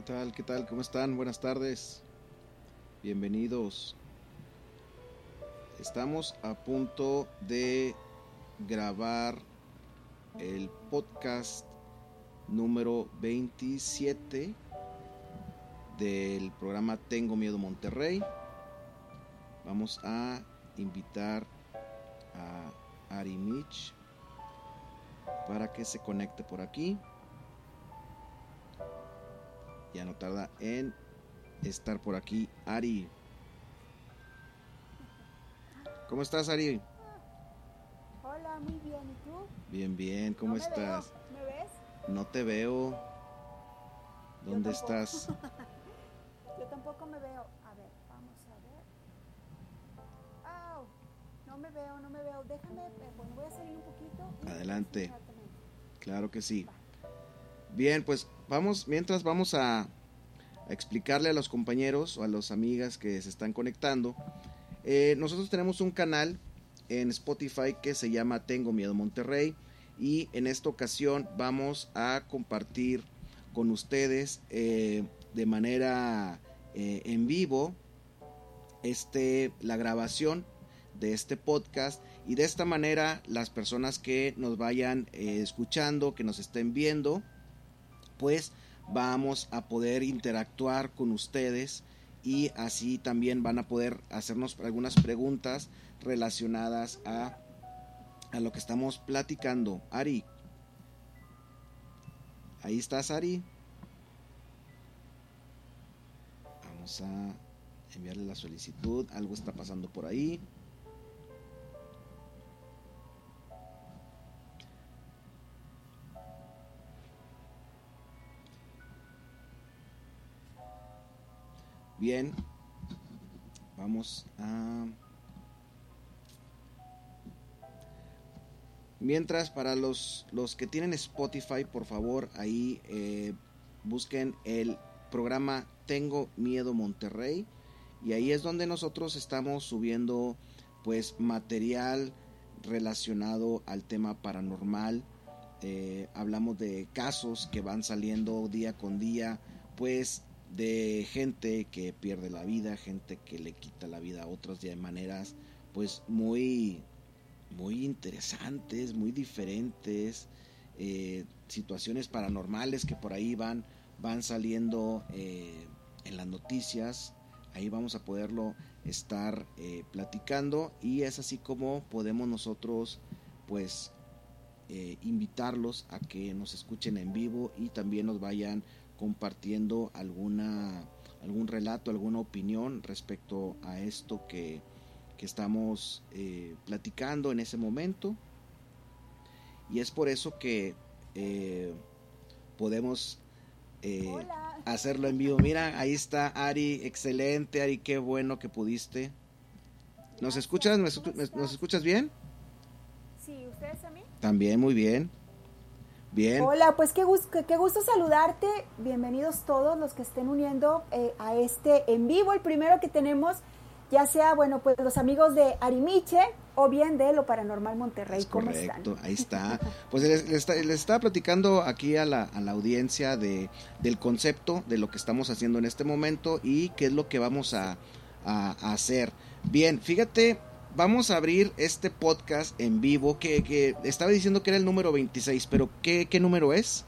¿Qué tal? ¿Qué tal? ¿Cómo están? Buenas tardes. Bienvenidos. Estamos a punto de grabar el podcast número 27 del programa Tengo Miedo Monterrey. Vamos a invitar a Ari Mitch para que se conecte por aquí. Ya no tarda en estar por aquí Ari. ¿Cómo estás Ari? Hola, muy bien. ¿Y tú? Bien, bien. ¿Cómo No me estás? veo. ¿Me ves? No te veo. Yo ¿Dónde tampoco. estás? Yo tampoco me veo. A ver, vamos a ver. Au, no me veo, no me veo. Déjame, bueno, voy a salir un poquito. Adelante. Claro que sí. Bien, pues vamos, mientras vamos a, explicarle a los compañeros o a las amigas que se están conectando. eh, nosotros tenemos un canal en Spotify que se llama Tengo Miedo Monterrey y en esta ocasión vamos a compartir con ustedes eh, de manera eh, en vivo este, la grabación de este podcast y de esta manera las personas que nos vayan escuchando, que nos estén viendo, pues vamos a poder interactuar con ustedes y así también van a poder hacernos algunas preguntas relacionadas a, a lo que estamos platicando. Ari, ahí estás Ari. Vamos a enviarle la solicitud, algo está pasando por ahí. Bien, vamos a... Mientras, para los, los que tienen Spotify, por favor, ahí eh, busquen el programa Tengo Miedo Monterrey. Y ahí es donde nosotros estamos subiendo pues material relacionado al tema paranormal. Eh, hablamos de casos que van saliendo día con día, pues de gente que pierde la vida, gente que le quita la vida a otros de maneras pues muy muy interesantes, muy diferentes, eh, situaciones paranormales que por ahí van van saliendo eh, en las noticias. Ahí vamos a poderlo estar eh, platicando y es así como podemos nosotros pues eh, invitarlos a que nos escuchen en vivo y también nos vayan compartiendo alguna algún relato, alguna opinión respecto a esto que, que estamos eh, platicando en ese momento. Y es por eso que eh, podemos eh, hacerlo en vivo. Mira, ahí está Ari, excelente Ari, qué bueno que pudiste. ¿Nos escuchas? ¿Me escu- ¿Cómo me- estás? ¿Nos escuchas bien? Sí, ¿ustedes a mí? También, muy bien. Bien. Hola, pues qué gusto, qué gusto saludarte. Bienvenidos todos los que estén uniendo eh, a este en vivo, el primero que tenemos, ya sea, bueno, pues los amigos de Arimiche o bien de Lo Paranormal Monterrey. Es ¿Cómo correcto, están? ahí está. Pues les, les está- les estaba platicando aquí a la, a la audiencia de, del concepto de lo que estamos haciendo en este momento y qué es lo que vamos a, a- a hacer. Bien, fíjate, vamos a abrir este podcast en vivo que, que estaba diciendo que era el número 26, pero ¿qué, qué número es?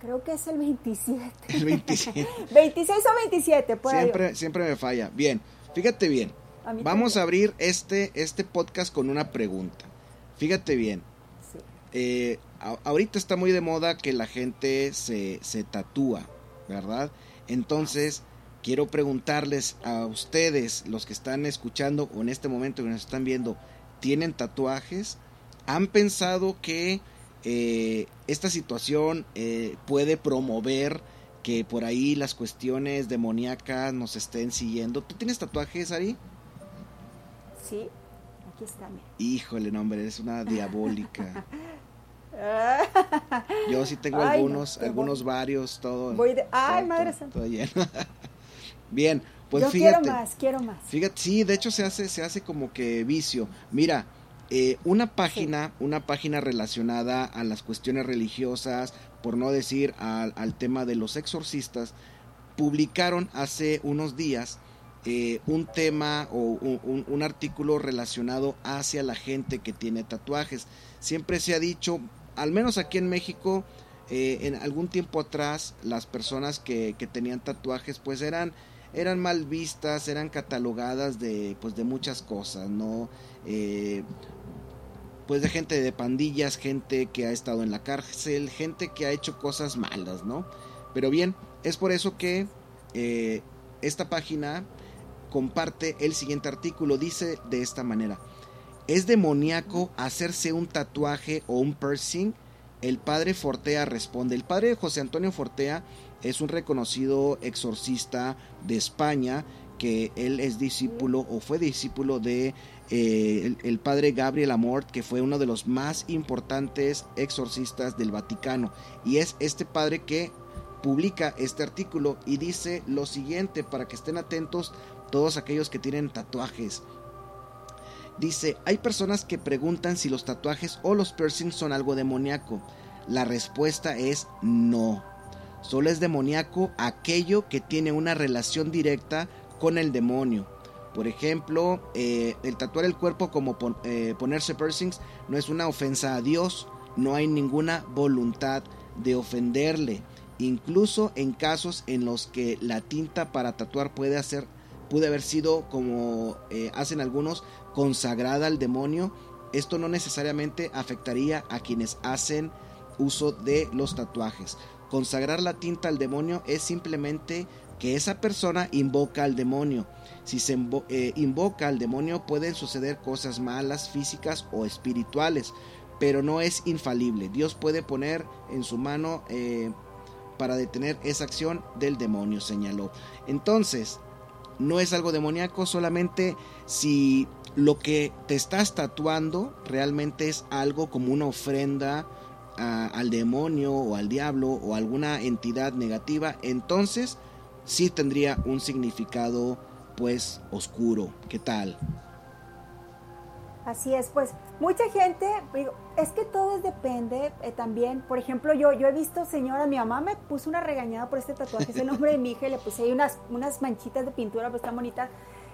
Creo que es el 27. El 27. 26 o 27, por ahí. siempre, me falla. Bien, fíjate bien. A Vamos a abrir este, este podcast con una pregunta. Fíjate bien. Sí. eh, a- ahorita está muy de moda que la gente se, se tatúa, ¿verdad? Entonces, quiero preguntarles a ustedes, los que están escuchando o en este momento que nos están viendo, ¿tienen tatuajes? ¿Han pensado que eh, esta situación eh, puede promover que por ahí las cuestiones demoníacas nos estén siguiendo? ¿Tú tienes tatuajes, Ari? Sí, aquí está, mira. Híjole, no, hombre, eres una diabólica. Yo sí tengo Ay, no, algunos, algunos varios, todo. Voy de- ay, todo- madre todo- santa. todo lleno. Bien, pues Yo fíjate. quiero más, quiero más. Fíjate, sí, de hecho se hace, se hace como que vicio. Mira, eh, una página, una página relacionada a las cuestiones religiosas, por no decir al, al tema de los exorcistas, publicaron hace unos días eh, un tema o un, artículo relacionado hacia la gente que tiene tatuajes. Siempre se ha dicho, al menos aquí en México, eh, en algún tiempo atrás, las personas que, tenían tatuajes pues eran, eran mal vistas, eran catalogadas de, pues, de muchas cosas, ¿no? Eh, pues de gente de pandillas, gente que ha estado en la cárcel, gente que ha hecho cosas malas, ¿no? Pero bien, es por eso que esta página comparte el siguiente artículo. Dice de esta manera. ¿Es demoníaco hacerse un tatuaje o un piercing? El padre Fortea responde. El padre José Antonio Fortea es un reconocido exorcista de España que él es discípulo o fue discípulo de eh, el, padre Gabriel Amort, que fue uno de los más importantes exorcistas del Vaticano. Y es este padre que publica este artículo y dice lo siguiente para que estén atentos todos aquellos que tienen tatuajes. Dice, hay personas que preguntan si los tatuajes o los piercings son algo demoníaco. La respuesta es no. Solo es demoníaco aquello que tiene una relación directa con el demonio. Por ejemplo, eh, el tatuar el cuerpo como eh, ponerse piercings no es una ofensa a Dios. No hay ninguna voluntad de ofenderle. Incluso en casos en los que la tinta para tatuar puede hacer puede haber sido, como eh, hacen algunos, consagrada al demonio. Esto no necesariamente afectaría a quienes hacen uso de los tatuajes. Consagrar la tinta al demonio es simplemente que esa persona invoca al demonio. Si se eh, invoca al demonio pueden suceder cosas malas, físicas o espirituales, pero no es infalible. Dios puede poner en su mano eh, para detener esa acción del demonio, señaló. Entonces, no es algo demoníaco, solamente si lo que te estás tatuando realmente es algo como una ofrenda al demonio o al diablo o alguna entidad negativa, entonces sí tendría un significado pues oscuro. ¿Qué tal? Así es, pues mucha gente, digo, es que todo depende eh, también. Por ejemplo, yo, yo he visto, señora, mi mamá me puso una regañada por este tatuaje, es el nombre de mi hija, y le puse ahí unas, unas manchitas de pintura, pues está bonita.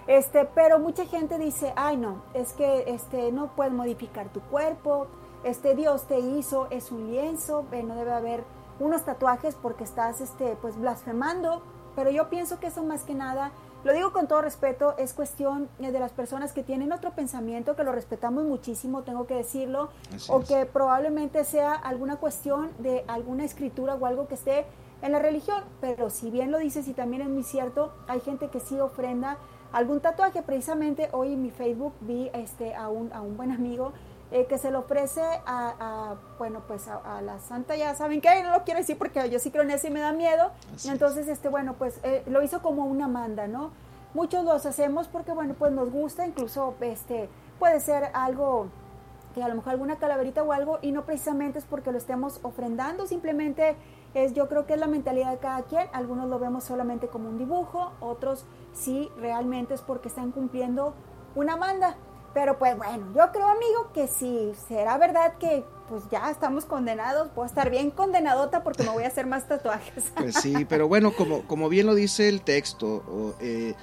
Este, pero mucha gente dice, ay no, es que este, no puedes modificar tu cuerpo, este Dios te hizo, es un lienzo, eh, no debe haber unos tatuajes porque estás este, pues blasfemando. Pero yo pienso que eso más que nada lo digo con todo respeto, es cuestión eh, de las personas que tienen otro pensamiento, que lo respetamos muchísimo, tengo que decirlo, o que probablemente sea alguna cuestión de alguna escritura o algo que esté en la religión, pero si bien lo dices y también es muy cierto, hay gente que sí ofrenda algún tatuaje. Precisamente hoy en mi Facebook vi este, a, un, a un buen amigo eh, que se lo ofrece a, bueno, pues a, la santa, ya saben que no lo quiero decir porque yo sí creo en eso y me da miedo. Entonces, este, bueno, pues eh, lo hizo como una manda, ¿no? Muchos los hacemos porque, bueno, pues nos gusta, incluso este, puede ser algo que a lo mejor alguna calaverita o algo, y no precisamente es porque lo estemos ofrendando, simplemente es, yo creo que es la mentalidad de cada quien, algunos lo vemos solamente como un dibujo, otros sí realmente es porque están cumpliendo una manda. Pero pues bueno, yo creo, amigo, que si será verdad que pues ya estamos condenados, puedo estar bien condenadota porque me voy a hacer más tatuajes. Pues sí, pero bueno, como, como bien lo dice el texto, eh,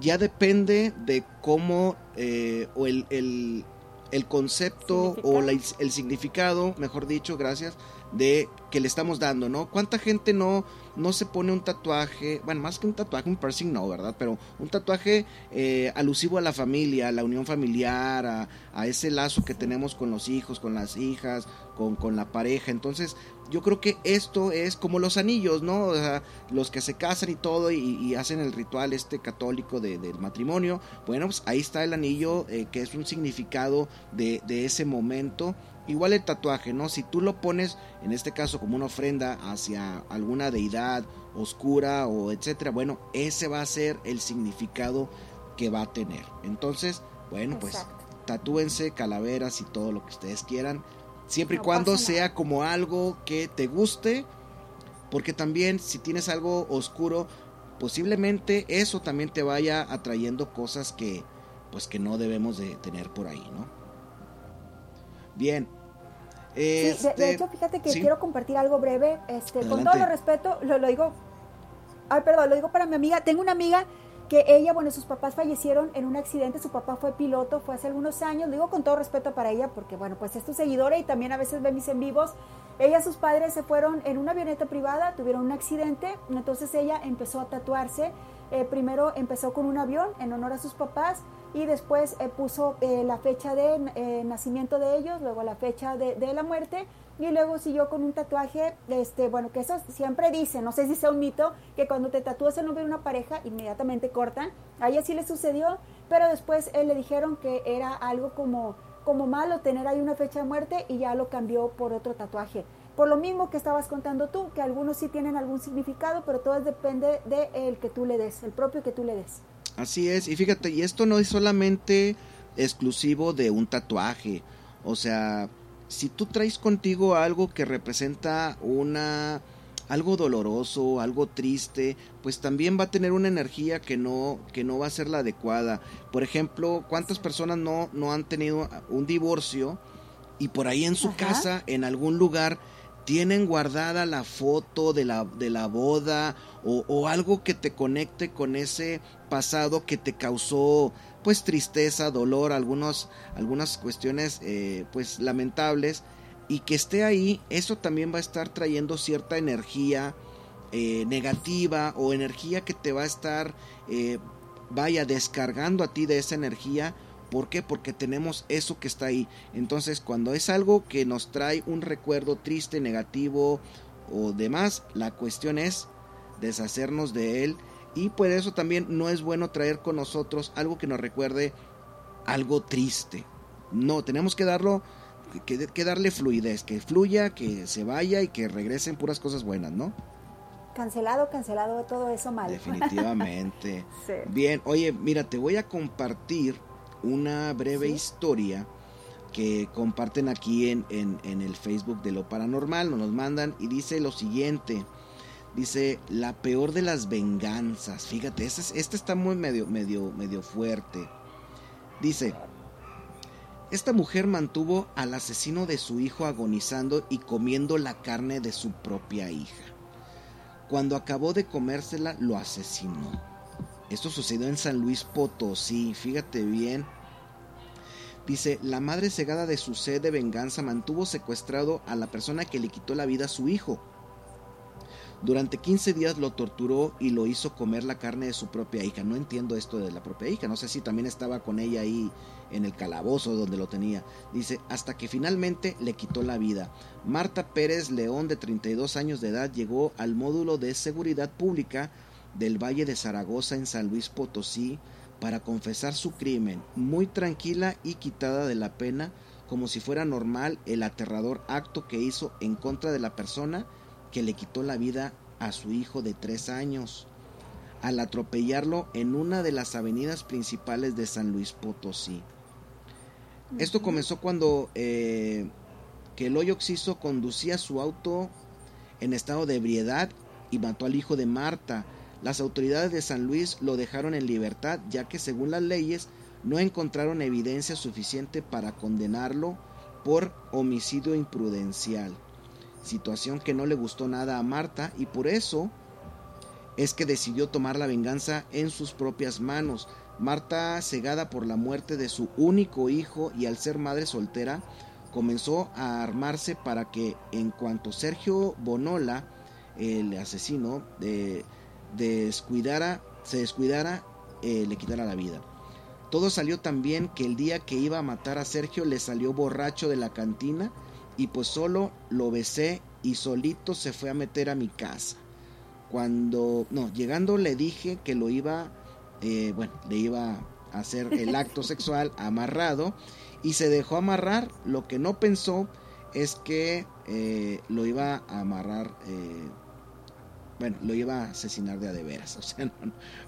ya depende de cómo, eh, o el, el, el concepto o el significado, mejor dicho, gracias, de que le estamos dando, ¿no? ¿Cuánta gente no, no se pone un tatuaje, bueno, más que un tatuaje, un piercing no, ¿verdad? Pero un tatuaje eh, alusivo a la familia, a la unión familiar, a, a, ese lazo que tenemos con los hijos, con las hijas, con, con la pareja. Entonces, yo creo que esto es como los anillos, ¿no? O sea, los que se casan y todo y, hacen el ritual este católico de, del matrimonio. Bueno, pues ahí está el anillo, eh, que es un significado de, de ese momento Igual el tatuaje, ¿no? Si tú lo pones, en este caso, como una ofrenda hacia alguna deidad oscura o etcétera, bueno, ese va a ser el significado que va a tener. Entonces, bueno, pues tatúense calaveras y todo lo que ustedes quieran, siempre y cuando sea como algo que te guste, porque también si tienes algo oscuro, posiblemente eso también te vaya atrayendo cosas que pues que no debemos de tener por ahí, ¿no? Bien, sí, de, este, hecho, fíjate que quiero compartir algo breve. Este, con todo el respeto, lo, lo digo. Ay, perdón, lo digo para mi amiga. Tengo una amiga que ella, bueno, sus papás fallecieron en un accidente, su papá fue piloto, fue hace algunos años, lo digo con todo respeto para ella, porque bueno, pues es tu seguidora y también a veces ve mis en vivos. Ella, sus padres se fueron en una avioneta privada, tuvieron un accidente, entonces ella empezó a tatuarse. Eh, primero empezó con un avión en honor a sus papás y después eh, puso eh, la fecha de nacimiento de ellos, luego la fecha de, de la muerte y luego siguió con un tatuaje, este, bueno, que eso siempre dice, no sé si sea un mito, que cuando te tatúas el nombre de una pareja, inmediatamente cortan. A ella sí le sucedió, pero después le dijeron que era algo como, como malo tener ahí una fecha de muerte y ya lo cambió por otro tatuaje. Por lo mismo que estabas contando tú, que algunos sí tienen algún significado, pero todo depende del el que tú le des, el propio que tú le des. Así es, y fíjate, y esto no es solamente exclusivo de un tatuaje, o sea, si tú traes contigo algo que representa una algo doloroso, algo triste, pues también va a tener una energía que no que no va a ser la adecuada. Por ejemplo, ¿cuántas personas no no han tenido un divorcio y por ahí en su casa, en algún lugar tienen guardada la foto de la, de la boda o, algo que te conecte con ese pasado que te causó pues tristeza, dolor, algunos, algunas cuestiones eh, pues lamentables y que esté ahí, eso también va a estar trayendo cierta energía eh, negativa o energía que te va a estar, eh, vaya, descargando a ti de esa energía. ¿Por qué? Porque tenemos eso que está ahí. Entonces, cuando es algo que nos trae un recuerdo triste, negativo o demás, la cuestión es deshacernos de él y por eso también no es bueno traer con nosotros algo que nos recuerde algo triste. No, tenemos que darlo, que, darle fluidez, que fluya, que se vaya y que regresen puras cosas buenas, ¿no? Cancelado, cancelado, todo eso mal. Definitivamente. Bien, oye, mira, te voy a compartir una breve historia que comparten aquí en, en, en, el Facebook de lo paranormal, nos mandan y dice lo siguiente. Dice, la peor de las venganzas. Fíjate, este, está muy medio, medio, medio fuerte. Dice, esta mujer mantuvo al asesino de su hijo agonizando y comiendo la carne de su propia hija. Cuando acabó de comérsela, lo asesinó. Esto sucedió en San Luis Potosí, fíjate bien. Dice, la madre cegada de su sed de venganza mantuvo secuestrado a la persona que le quitó la vida a su hijo. Durante 15 días lo torturó y lo hizo comer la carne de su propia hija. No entiendo esto de la propia hija. No sé si también estaba con ella ahí en el calabozo donde lo tenía. Dice, hasta que finalmente le quitó la vida. Marta Pérez León, de 32 años de edad, llegó al módulo de seguridad pública del Valle de Zaragoza en San Luis Potosí para confesar su crimen, muy tranquila y quitada de la pena, como si fuera normal el aterrador acto que hizo en contra de la persona que le quitó la vida a su hijo de tres años al atropellarlo en una de las avenidas principales de San Luis Potosí. Esto comenzó cuando eh, que el hoyo oxiso conducía su auto en estado de ebriedad y mató al hijo de Marta. Las autoridades de San Luis lo dejaron en libertad ya que según las leyes no encontraron evidencia suficiente para condenarlo por homicidio imprudencial situación que no le gustó nada a Marta y por eso es que decidió tomar la venganza en sus propias manos. Marta, cegada por la muerte de su único hijo y al ser madre soltera, comenzó a armarse para que en cuanto Sergio Bonola, el asesino, descuidara, se descuidara, eh, le quitara la vida. Todo salió tan bien que el día que iba a matar a Sergio le salió borracho de la cantina y pues solo lo besé y solito se fue a meter a mi casa. Cuando, no, llegando le dije que lo iba, eh, bueno, le iba a hacer el acto sexual amarrado y se dejó amarrar. Lo que no pensó es que eh, lo iba a amarrar, eh, bueno, lo iba a asesinar de a de veras. O sea,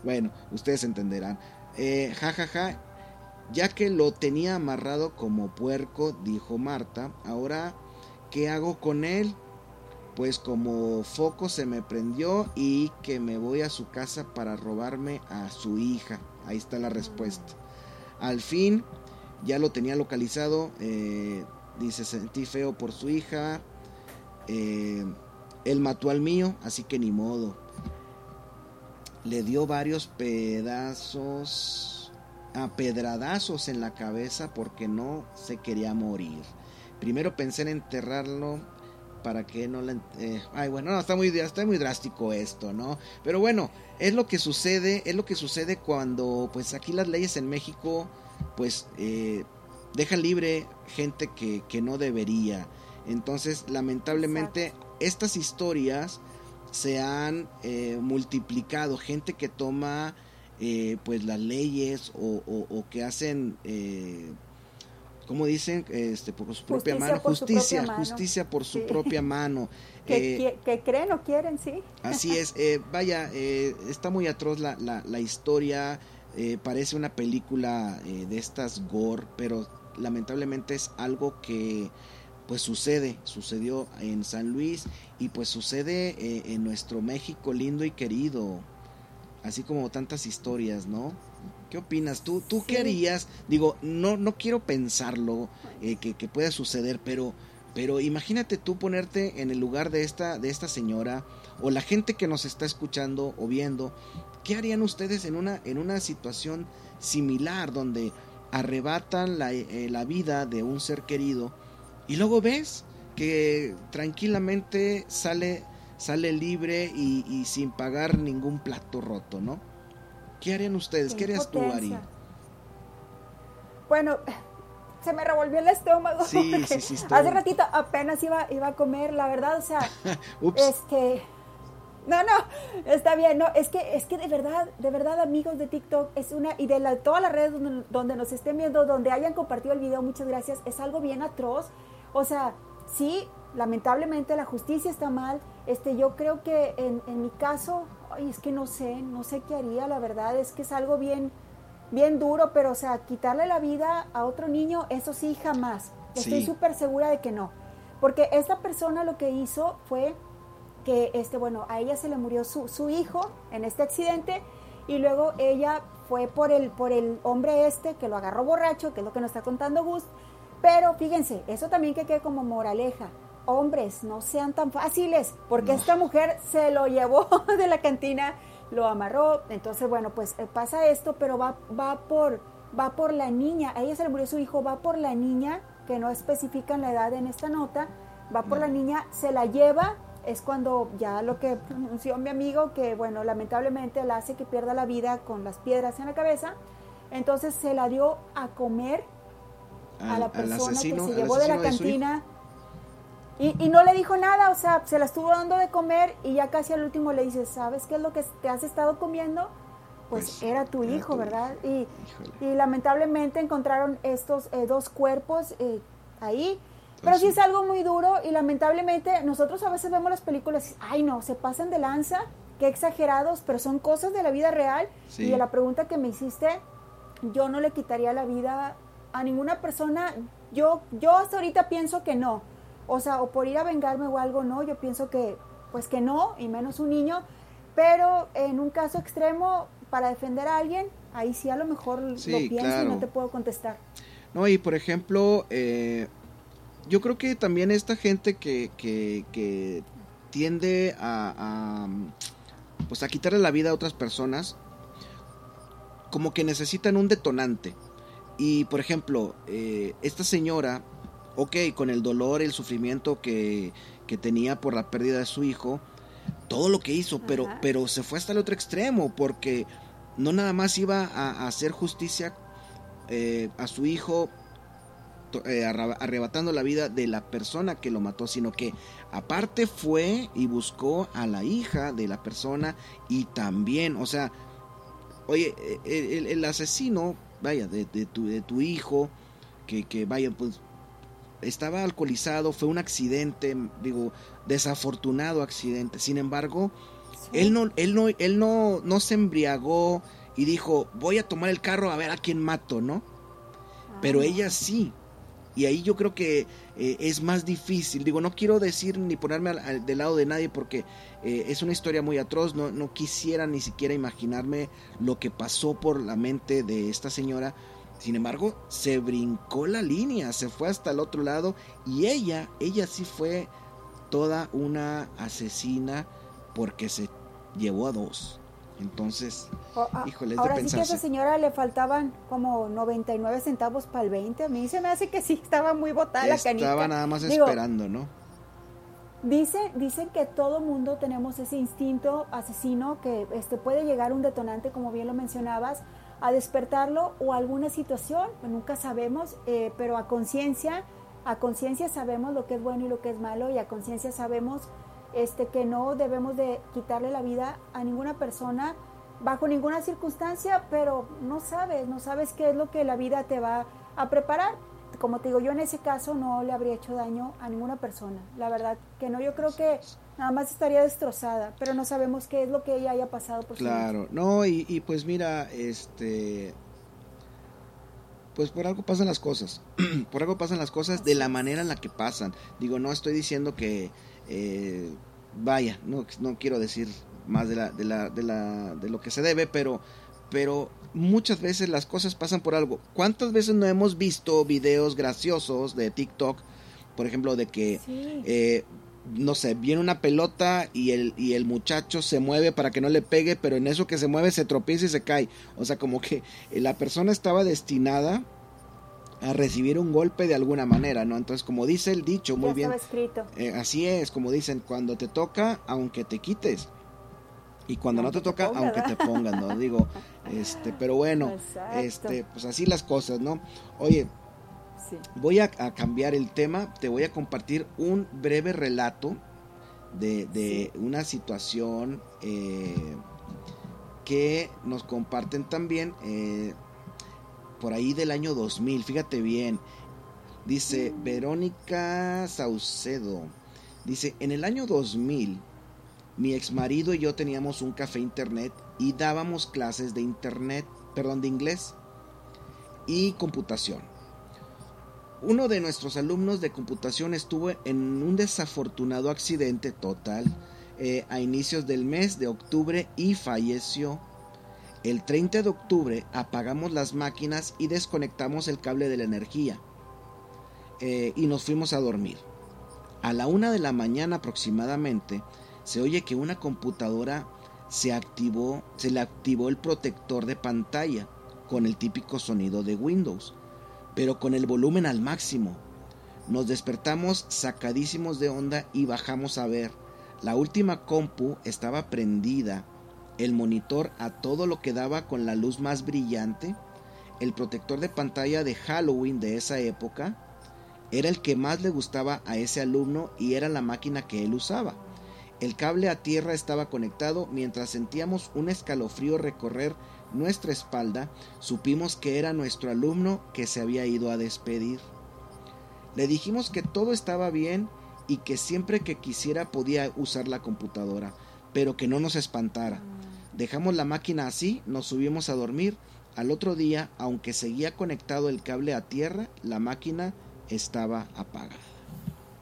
bueno, ustedes entenderán. ja, ja, ja, ya que lo tenía amarrado como puerco, dijo Marta, ahora, ¿qué hago con él? Pues como foco se me prendió y que me voy a su casa para robarme a su hija. Ahí está la respuesta. Al fin, ya lo tenía localizado, eh, dice, sentí feo por su hija. Eh, él mató al mío, así que ni modo. Le dio varios pedazos, a pedradazos en la cabeza porque no se quería morir. Primero pensé en enterrarlo para que no le... Eh, ay, bueno, no, está muy, está muy drástico esto, ¿no? Pero bueno, es lo que sucede, es lo que sucede cuando, pues aquí las leyes en México, pues, eh, dejan libre gente que, que no debería. Entonces, lamentablemente, estas historias se han eh, multiplicado. Gente que toma, pues, las leyes o, o que hacen como dicen, este, por su propia mano, justicia, justicia por su propia mano. Que, eh, creen o quieren, sí. Así es, eh, vaya, eh, está muy atroz la, la, historia, parece una película de estas gore, pero lamentablemente es algo que pues sucede, sucedió en San Luis y pues sucede en nuestro México lindo y querido, así como tantas historias, ¿no? ¿Qué opinas? ¿Tú, tú qué harías? Digo, no, no quiero pensarlo eh, que, que, pueda suceder, pero, pero imagínate tú ponerte en el lugar de esta, de esta señora o la gente que nos está escuchando o viendo. ¿Qué harían ustedes en una, en una situación similar donde arrebatan la, eh, la vida de un ser querido y luego ves que tranquilamente sale, sale libre y, y sin pagar ningún plato roto, ¿no? ¿Qué harían ustedes? ¿Qué, harías tú, Ari? Bueno, se me revolvió el estómago. Sí, sí, sí. Hace ratito apenas iba, iba a comer, la verdad, o sea, este... No, no, está bien, no, es que, es que de verdad, de verdad, amigos de TikTok, es una, y de todas las redes donde, donde, nos estén viendo, donde hayan compartido el video, muchas gracias, es algo bien atroz. O sea, sí, lamentablemente la justicia está mal. Este, yo creo que en, en mi caso, ay, es que no sé, no sé qué haría, la verdad, es que es algo bien, bien duro, pero o sea, quitarle la vida a otro niño, eso sí, jamás. Estoy súper segura de que no. Porque esta persona lo que hizo fue que, este, bueno, a ella se le murió su, su hijo en este accidente y luego ella fue por el, por el hombre este que lo agarró borracho, que es lo que nos está contando Gus. Pero fíjense, eso también que quede como moraleja hombres, no sean tan fáciles, porque esta mujer se lo llevó de la cantina, lo amarró, entonces bueno, pues eh, pasa esto, pero va, va, por, va por la niña, a ella se le murió su hijo, va por la niña, que no especifican la edad en esta nota, va por la niña, se la lleva, es cuando ya lo que pronunció mi amigo, que bueno, lamentablemente la hace que pierda la vida con las piedras en la cabeza, entonces se la dio a comer a la persona que se llevó de la cantina. Y, no le dijo nada, o sea, se la estuvo dando de comer y ya casi al último le dice, ¿sabes qué es lo que te has estado comiendo? Pues, pues era tu hijo, ¿verdad? Y, lamentablemente encontraron estos eh, dos cuerpos eh, ahí. Pero sí. es algo muy duro y lamentablemente nosotros a veces vemos las películas y, ay no, se pasan de lanza, qué exagerados, pero son cosas de la vida real. Y de la pregunta que me hiciste, yo no le quitaría la vida a ninguna persona. Yo, yo hasta ahorita pienso que no o sea, o por ir a vengarme o algo, no, yo pienso que, pues que no, y menos un niño, pero en un caso extremo, para defender a alguien, ahí sí a lo mejor lo pienso y no te puedo contestar. No, y por ejemplo, eh, yo creo que también esta gente que, que, tiende a, pues a quitarle la vida a otras personas, como que necesitan un detonante. Y por ejemplo, eh, esta señora ok, con el dolor, el sufrimiento que, tenía por la pérdida de su hijo, todo lo que hizo, pero, pero se fue hasta el otro extremo, porque no nada más iba a, hacer justicia eh, a su hijo eh, arrebatando la vida de la persona que lo mató, sino que aparte fue y buscó a la hija de la persona y también, o sea, oye, eh, el, asesino, vaya, de, tu, de tu hijo, que, que vaya, pues estaba alcoholizado, fue un accidente, digo, desafortunado accidente. Sin embargo, él no, él no, él no, no se embriagó y dijo, voy a tomar el carro a ver a quién mato, ¿no? Pero ah. ella sí. Y ahí yo creo que eh, es más difícil. Digo, no quiero decir ni ponerme al, del lado de nadie porque eh, es una historia muy atroz. No, no quisiera ni siquiera imaginarme lo que pasó por la mente de esta señora Sin embargo, se brincó la línea, se fue hasta el otro lado y ella, ella sí fue toda una asesina porque se llevó a dos. Entonces, ah, híjole, ahora sí que a esa señora le faltaban como 99 centavos para el 20. A mí se me hace que sí estaba muy botada la canita. Estaba nada más esperando, ¿no? Dice, dicen que todo mundo tenemos ese instinto asesino que este, puede llegar un detonante, como bien lo mencionabas, a despertarlo o alguna situación, nunca sabemos, eh, pero a conciencia, a conciencia sabemos lo que es bueno y lo que es malo y a conciencia sabemos este, que no debemos de quitarle la vida a ninguna persona bajo ninguna circunstancia, pero no sabes, no sabes qué es lo que la vida te va a preparar. Como te digo, yo en ese caso no le habría hecho daño a ninguna persona. La verdad que no, yo creo que nada más estaría destrozada, pero no sabemos qué es lo que ella haya pasado por Claro, no, y, y, pues mira, este, pues por algo pasan las cosas, por algo pasan las cosas de la manera en la que pasan. Digo, no estoy diciendo que, eh, vaya, no, no quiero decir más de, la, de, la, de, la, de lo que se debe, pero, pero muchas veces las cosas pasan por algo. ¿Cuántas veces no hemos visto videos graciosos de TikTok? Por ejemplo, de que eh, no sé, viene una pelota y el, y el muchacho se mueve para que no le pegue, pero en eso que se mueve se tropieza y se cae. O sea, como que la persona estaba destinada a recibir un golpe de alguna manera, ¿no? Entonces, como dice el dicho, muy bien. Escrito. Eh, así es, como dicen, cuando te toca, aunque te quites. Y cuando no te toca, aunque te pongan, ¿no? Digo, este, pero bueno, este, pues así las cosas, ¿no? Oye, Voy a, cambiar el tema, te voy a compartir un breve relato de, una situación eh, que nos comparten también eh, por ahí del año 2000, fíjate bien, dice mm. Verónica Saucedo, dice, en el año 2000, mi ex marido y yo teníamos un café internet y dábamos clases de internet, perdón, de inglés y computación. Uno de nuestros alumnos de computación estuvo en un desafortunado accidente total eh, a inicios del mes de octubre y falleció. El 30 de octubre apagamos las máquinas y desconectamos el cable de la energía eh, y nos fuimos a dormir. A la una de la mañana aproximadamente se oye que una computadora se activó, se le activó el protector de pantalla con el típico sonido de Windows pero con el volumen al máximo. Nos despertamos sacadísimos de onda y bajamos a ver. La última compu estaba prendida, el monitor a todo lo que daba con la luz más brillante, el protector de pantalla de Halloween de esa época, era el que más le gustaba a ese alumno y era la máquina que él usaba. El cable a tierra estaba conectado mientras sentíamos un escalofrío recorrer nuestra espalda, supimos que era nuestro alumno que se había ido a despedir. Le dijimos que todo estaba bien y que siempre que quisiera podía usar la computadora, pero que no nos espantara. Dejamos la máquina así, nos subimos a dormir. Al otro día, aunque seguía conectado el cable a tierra, la máquina estaba apagada.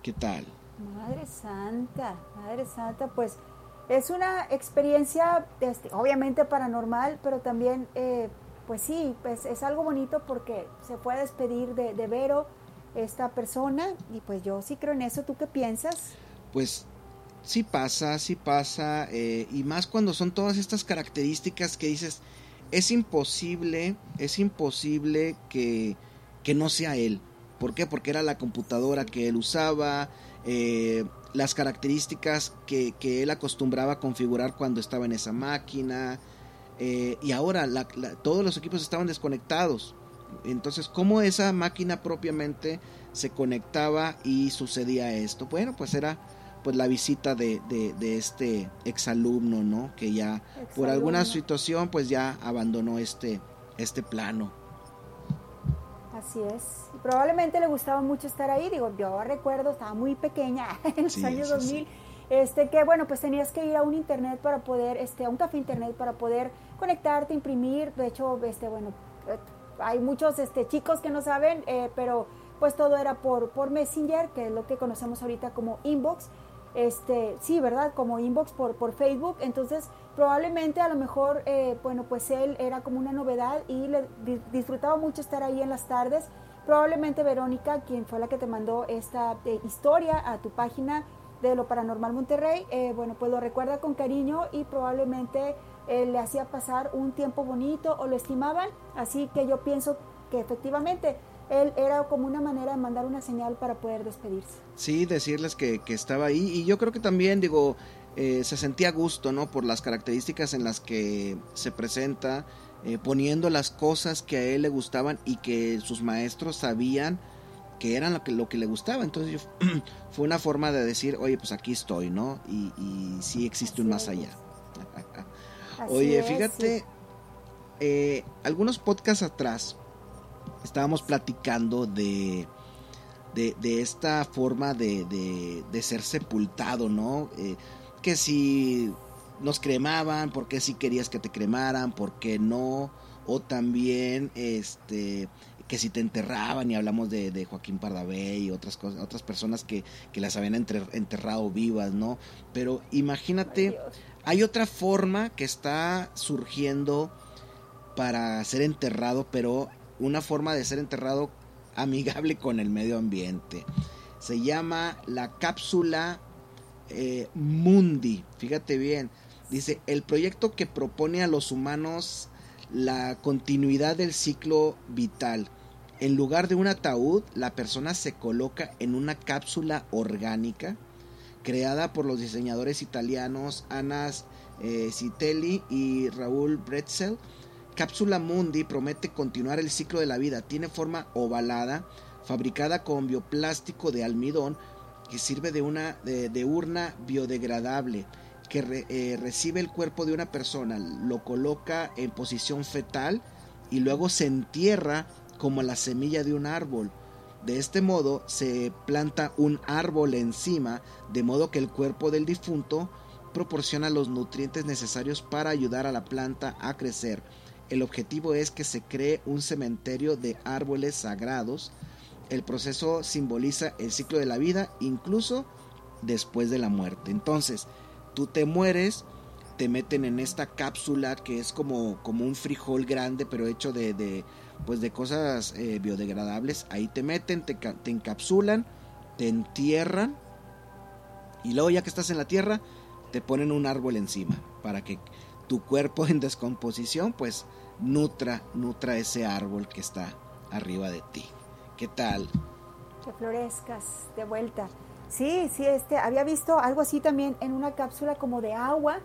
¿Qué tal? Madre Santa, Madre Santa, pues es una experiencia, este, obviamente paranormal, pero también, eh, pues sí, pues es algo bonito porque se a despedir de, Vero, esta persona, y pues yo sí creo en eso. ¿Tú qué piensas? Pues sí pasa, sí pasa, eh, y más cuando son todas estas características que dices, es imposible, es imposible que, que no sea él. ¿Por qué? Porque era la computadora que él usaba, eh, las características que, él acostumbraba a configurar cuando estaba en esa máquina. Eh, y ahora todos los equipos estaban desconectados. Entonces, ¿cómo esa máquina propiamente se conectaba y sucedía esto? Bueno, pues era pues la visita de, de, este exalumno, ¿no? Que ya por alguna situación pues ya abandonó este, este plano. Así es. Probablemente le gustaba mucho estar ahí. Digo, yo recuerdo, estaba muy pequeña en los años 2000. Este, que bueno, pues tenías que ir a un internet para poder, este, a un café internet para poder conectarte, imprimir. De hecho, este, bueno, eh, hay muchos este, chicos que no saben, eh, pero pues todo era por, por Messenger, que es lo que conocemos ahorita como inbox. Este, sí, ¿verdad? Como inbox por, por Facebook. Entonces, probablemente a lo mejor, eh, bueno, pues él era como una novedad y le disfrutaba mucho estar ahí en las tardes. Probablemente Verónica, quien fue la que te mandó esta eh, historia a tu página de lo paranormal Monterrey, eh, bueno, pues lo recuerda con cariño y probablemente le hacía pasar un tiempo bonito o lo estimaban. Así que yo pienso que efectivamente él era como una manera de mandar una señal para poder despedirse. Sí, decirles que, que estaba ahí y yo creo que también, digo, eh, se sentía a gusto, ¿no? Por las características en las que se presenta, eh, poniendo las cosas que a él le gustaban y que sus maestros sabían que eran lo que, lo que le gustaba. Entonces fue una forma de decir, oye, pues aquí estoy, ¿no? Y, y sí existe un más allá. oye, fíjate, eh, algunos podcasts atrás estábamos platicando de, de, esta forma de, de, ser sepultado, ¿no? que si nos cremaban, por qué si querías que te cremaran, por qué no, o también este que si te enterraban y hablamos de, Joaquín Pardavé y otras cosas, otras personas que, que las habían enterrado vivas, ¿no? Pero imagínate, hay otra forma que está surgiendo para ser enterrado, pero una forma de ser enterrado amigable con el medio ambiente. Se llama la cápsula eh, Mundi. Fíjate bien. Dice, el proyecto que propone a los humanos la continuidad del ciclo vital. En lugar de un ataúd, la persona se coloca en una cápsula orgánica creada por los diseñadores italianos Anas eh, Citelli y Raúl Bretzel. Cápsula Mundi promete continuar el ciclo de la vida. Tiene forma ovalada, fabricada con bioplástico de almidón que sirve de una de, urna biodegradable que eh, recibe el cuerpo de una persona, lo coloca en posición fetal y luego se entierra como la semilla de un árbol. De este modo se planta un árbol encima, de modo que el cuerpo del difunto proporciona los nutrientes necesarios para ayudar a la planta a crecer. El objetivo es que se cree un cementerio de árboles sagrados el proceso simboliza el ciclo de la vida, incluso después de la muerte. Entonces, tú te mueres, te meten en esta cápsula que es como, como un frijol grande, pero hecho de, de pues de cosas eh, biodegradables. Ahí te meten, te, te encapsulan, te entierran y luego ya que estás en la tierra, te ponen un árbol encima para que tu cuerpo en descomposición pues nutra, nutra ese árbol que está arriba de ti. ¿Qué tal? Que florezcas de vuelta. Sí, sí, este, había visto algo así también en una cápsula como de agua.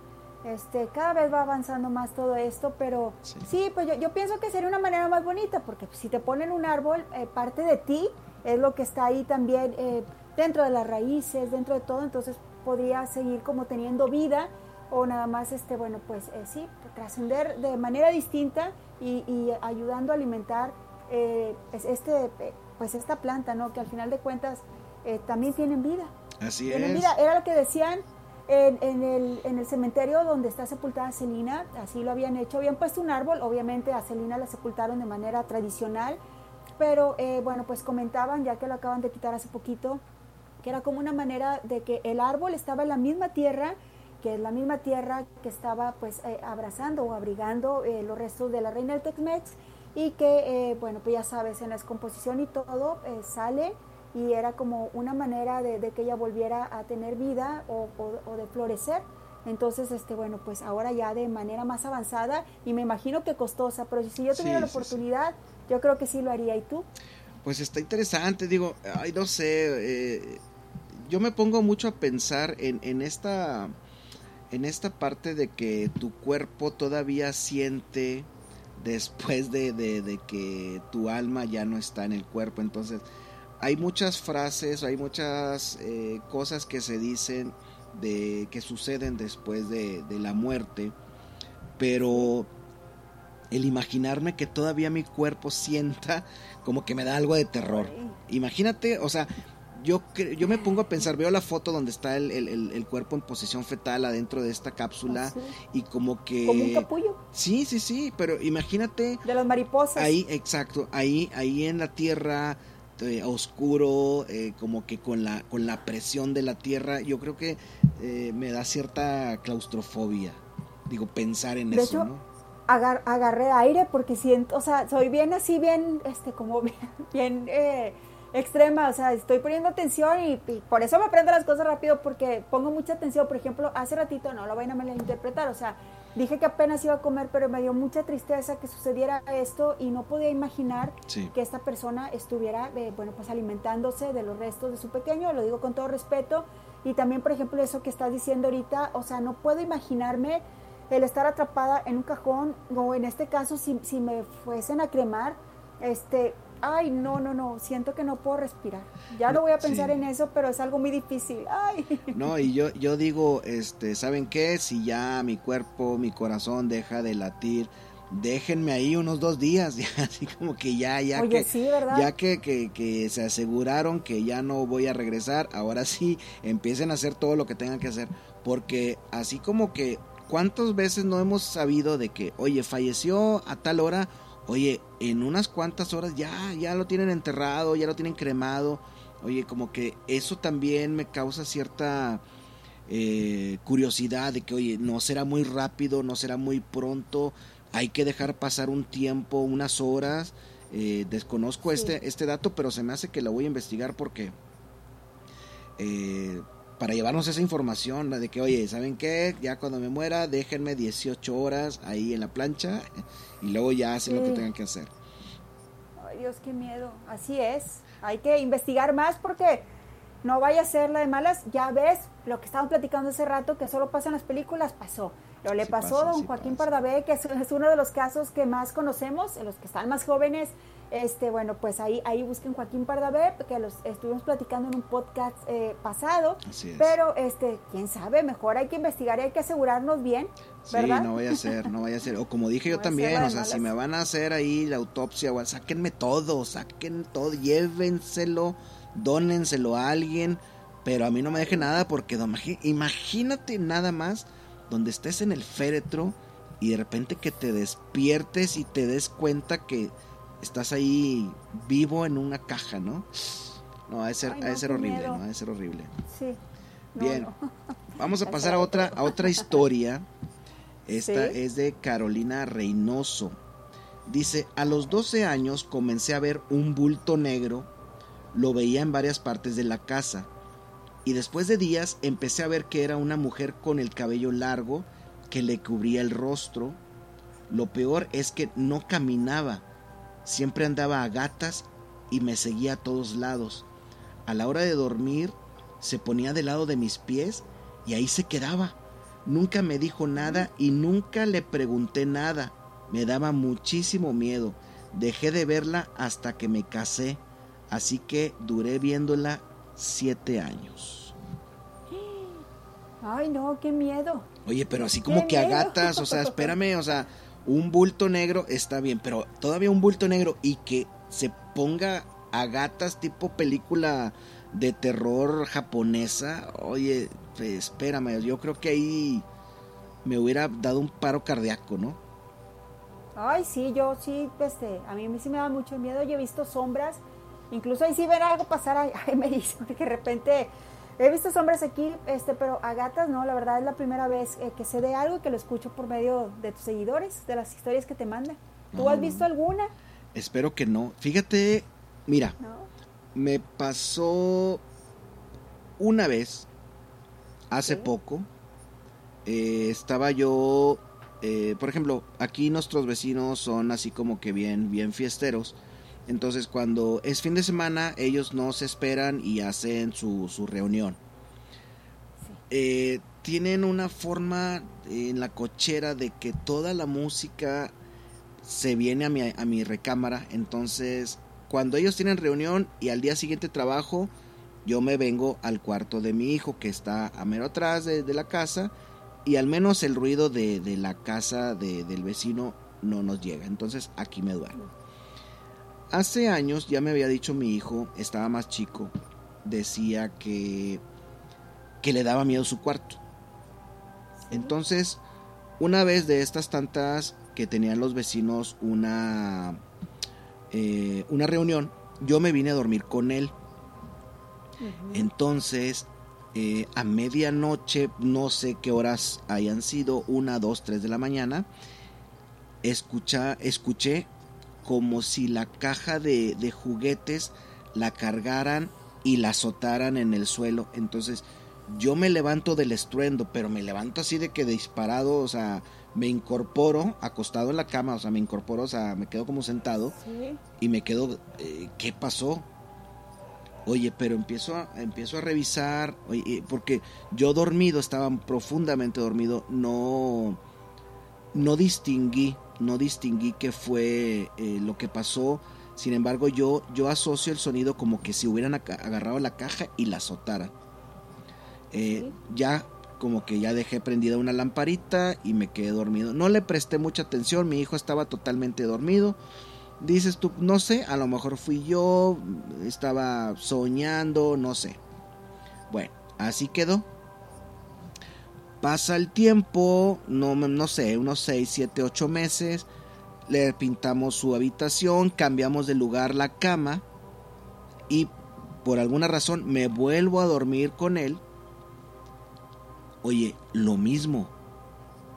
Este, cada vez va avanzando más todo esto, pero sí, pues yo, pienso que sería una manera más bonita, porque si te ponen un árbol, eh, parte de ti es lo que está ahí también eh, dentro de las raíces, dentro de todo, entonces podría seguir como teniendo vida o nada más, este, bueno, pues eh, sí, trascender de manera distinta y, y, ayudando a alimentar este, pues esta planta, ¿no? Que al final de cuentas eh, también tienen vida. Así tienen Vida. Era lo que decían en, el, en, el, cementerio donde está sepultada Celina, así lo habían hecho. Habían puesto un árbol, obviamente a Celina la sepultaron de manera tradicional, pero eh, bueno, pues comentaban, ya que lo acaban de quitar hace poquito, que era como una manera de que el árbol estaba en la misma tierra, que es la misma tierra que estaba pues eh, abrazando o abrigando los restos de la reina del Tex-Mex y que, eh, bueno, pues ya sabes, en la descomposición y todo eh, sale y era como una manera de, que ella volviera a tener vida o, de florecer. Entonces, este, bueno, pues ahora ya de manera más avanzada y me imagino que costosa, pero si yo tuviera la oportunidad, yo creo que sí lo haría. ¿Y tú? Pues está interesante, digo, ay, no sé, eh, yo me pongo mucho a pensar en, en esta en esta parte de que tu cuerpo todavía siente después de, que tu alma ya no está en el cuerpo. Entonces, hay muchas frases, hay muchas eh, cosas que se dicen de que suceden después de, de la muerte, pero el imaginarme que todavía mi cuerpo sienta como que me da algo de terror. Imagínate, o sea, yo, yo me pongo a pensar, veo la foto donde está el, el, cuerpo en posición fetal adentro de esta cápsula y como que... Como un capullo. Sí, sí, sí, pero imagínate... De las mariposas. Ahí, exacto, ahí, ahí en la tierra, eh, oscuro, eh, como que con la, con la presión de la tierra, yo creo que eh, me da cierta claustrofobia. Digo, pensar en eso, ¿no? agarré aire porque siento, o sea, soy bien así, bien, este, como bien, extrema, o sea, estoy poniendo atención y, por eso me aprendo las cosas rápido porque pongo mucha atención, por ejemplo, hace ratito, no lo vayan a malinterpretar, o sea, Dije que apenas iba a comer, pero me dio mucha tristeza que sucediera esto y no podía imaginar que esta persona estuviera, eh, bueno, pues alimentándose de los restos de su pequeño, lo digo con todo respeto. Y también, por ejemplo, eso que estás diciendo ahorita, o sea, no puedo imaginarme el estar atrapada en un cajón o en este caso si, si me fuesen a cremar, este, ay, no, no, no, siento que no puedo respirar. Ya no voy a pensar en eso, pero es algo muy difícil. Ay. No, y yo, yo digo, este, ¿saben qué? Si ya mi cuerpo, mi corazón deja de latir, déjenme ahí unos dos días, ya, así como que ya, ya que, ya que, que, que, se aseguraron que ya no voy a regresar, ahora sí empiecen a hacer todo lo que tengan que hacer, porque así como que, ¿cuántas veces no hemos sabido de que, oye, falleció a tal hora? Oye, en unas cuantas horas ya, ya lo tienen enterrado, ya lo tienen cremado. Oye, como que eso también me causa cierta eh, curiosidad de que, oye, no será muy rápido, no será muy pronto, hay que dejar pasar un tiempo, unas horas. Eh, desconozco este, este dato, pero se me hace que lo voy a investigar porque eh, para llevarnos esa información de que, oye, ¿saben qué? Ya cuando me muera, déjenme 18 horas ahí en la plancha y luego ya hacen lo que tengan que hacer. Ay, Dios, qué miedo. Así es. Hay que investigar más porque no vaya a ser la de malas. Ya ves lo que estábamos platicando hace rato, que solo pasa en las películas, pasó. Lo le pasó a don Joaquín Pardavé, que es, es, uno de los casos que más conocemos, los que están más jóvenes este, bueno, pues ahí, ahí busquen Joaquín Pardavé, que los estuvimos platicando en un podcast eh, pasado. Pero, este, quién sabe, mejor hay que investigar y hay que asegurarnos bien. ¿verdad? Sí, no vaya a ser, no vaya a ser. O como dije yo también, o sea, si me van a hacer ahí la autopsia, o sáquenme todo, saquen todo, llévenselo, dónenselo a alguien, pero a mí no me deje nada porque imagínate nada más donde estés en el féretro y de repente que te despiertes y te des cuenta que estás ahí vivo en una caja, ¿no? No, ha de ser, ser horrible, ¿no? Ha de ser horrible. Sí. Bien. Vamos a pasar a otra, a otra historia. Esta es de Carolina Reynoso. Dice, a los 12 años comencé a ver un bulto negro. Lo veía en varias partes de la casa. Y después de días empecé a ver que era una mujer con el cabello largo que le cubría el rostro. Lo peor es que no caminaba, Siempre andaba a gatas y me seguía a todos lados. A la hora de dormir se ponía del lado de mis pies y ahí se quedaba. Nunca me dijo nada y nunca le pregunté nada. Me daba muchísimo miedo. Dejé de verla hasta que me casé, así que duré viéndola siete años. Ay, no, qué miedo. Oye, pero así como que a gatas, o sea, espérame, o sea, un bulto negro está bien, pero todavía un bulto negro y que se ponga a gatas tipo película de terror japonesa, oye, pues, espérame, yo creo que ahí me hubiera dado un paro cardíaco, ¿no? Ay, sí, yo sí, este, a mí sí me da mucho miedo, yo he visto sombras, incluso ahí sí ver algo pasar, ay, me dice, que de repente He visto hombres aquí, este, pero a gatas no, la verdad es la primera vez eh, que sé de algo y que lo escucho por medio de tus seguidores, de las historias que te mandan. ¿Tú has visto alguna? Espero que no. Fíjate, mira, me pasó una vez, hace poco, eh, estaba yo, eh, por ejemplo, aquí nuestros vecinos son así como que bien, bien fiesteros. Entonces cuando es fin de semana ellos no se esperan y hacen su, reunión. Eh, tienen una forma en la cochera de que toda la música se viene a mi, a mi recámara. Entonces cuando ellos tienen reunión y al día siguiente trabajo, yo me vengo al cuarto de mi hijo que está a mero atrás de, la casa y al menos el ruido de, la casa del vecino no nos llega. Entonces aquí me duermo. Hace años ya me había dicho mi hijo, estaba más chico, decía que, que le daba miedo su cuarto. Entonces, una vez de estas tantas que tenían los vecinos una, eh, una reunión yo me vine a dormir con él. Entonces, eh, a medianoche, no sé qué horas hayan sido, una, dos, tres de la mañana, escucha, escuché como si la caja de, de juguetes la cargaran y la azotaran en el suelo. Entonces, yo me levanto del estruendo, pero me levanto así de que disparado, o sea, me incorporo acostado en la cama, o sea, me incorporo, o sea, me quedo como sentado y me quedo, eh, ¿qué pasó? Oye, pero empiezo a, empiezo a revisar, oye, porque yo dormido, estaba profundamente dormido, no, no distinguí, no distinguí qué fue eh, lo que pasó. Sin embargo, yo, yo asocio el sonido como que si hubieran agarrado la caja y la azotaran. Eh, ya como que ya dejé prendida una lamparita y me quedé dormido. No le presté mucha atención, mi hijo estaba totalmente dormido. Dices tú, no sé, a lo mejor fui yo, estaba soñando, no sé. Bueno, así quedó. Pasa el tiempo, no, no sé, unos 6, 7, 8 meses. Le pintamos su habitación, cambiamos de lugar la cama y por alguna razón me vuelvo a dormir con él Oye, lo mismo,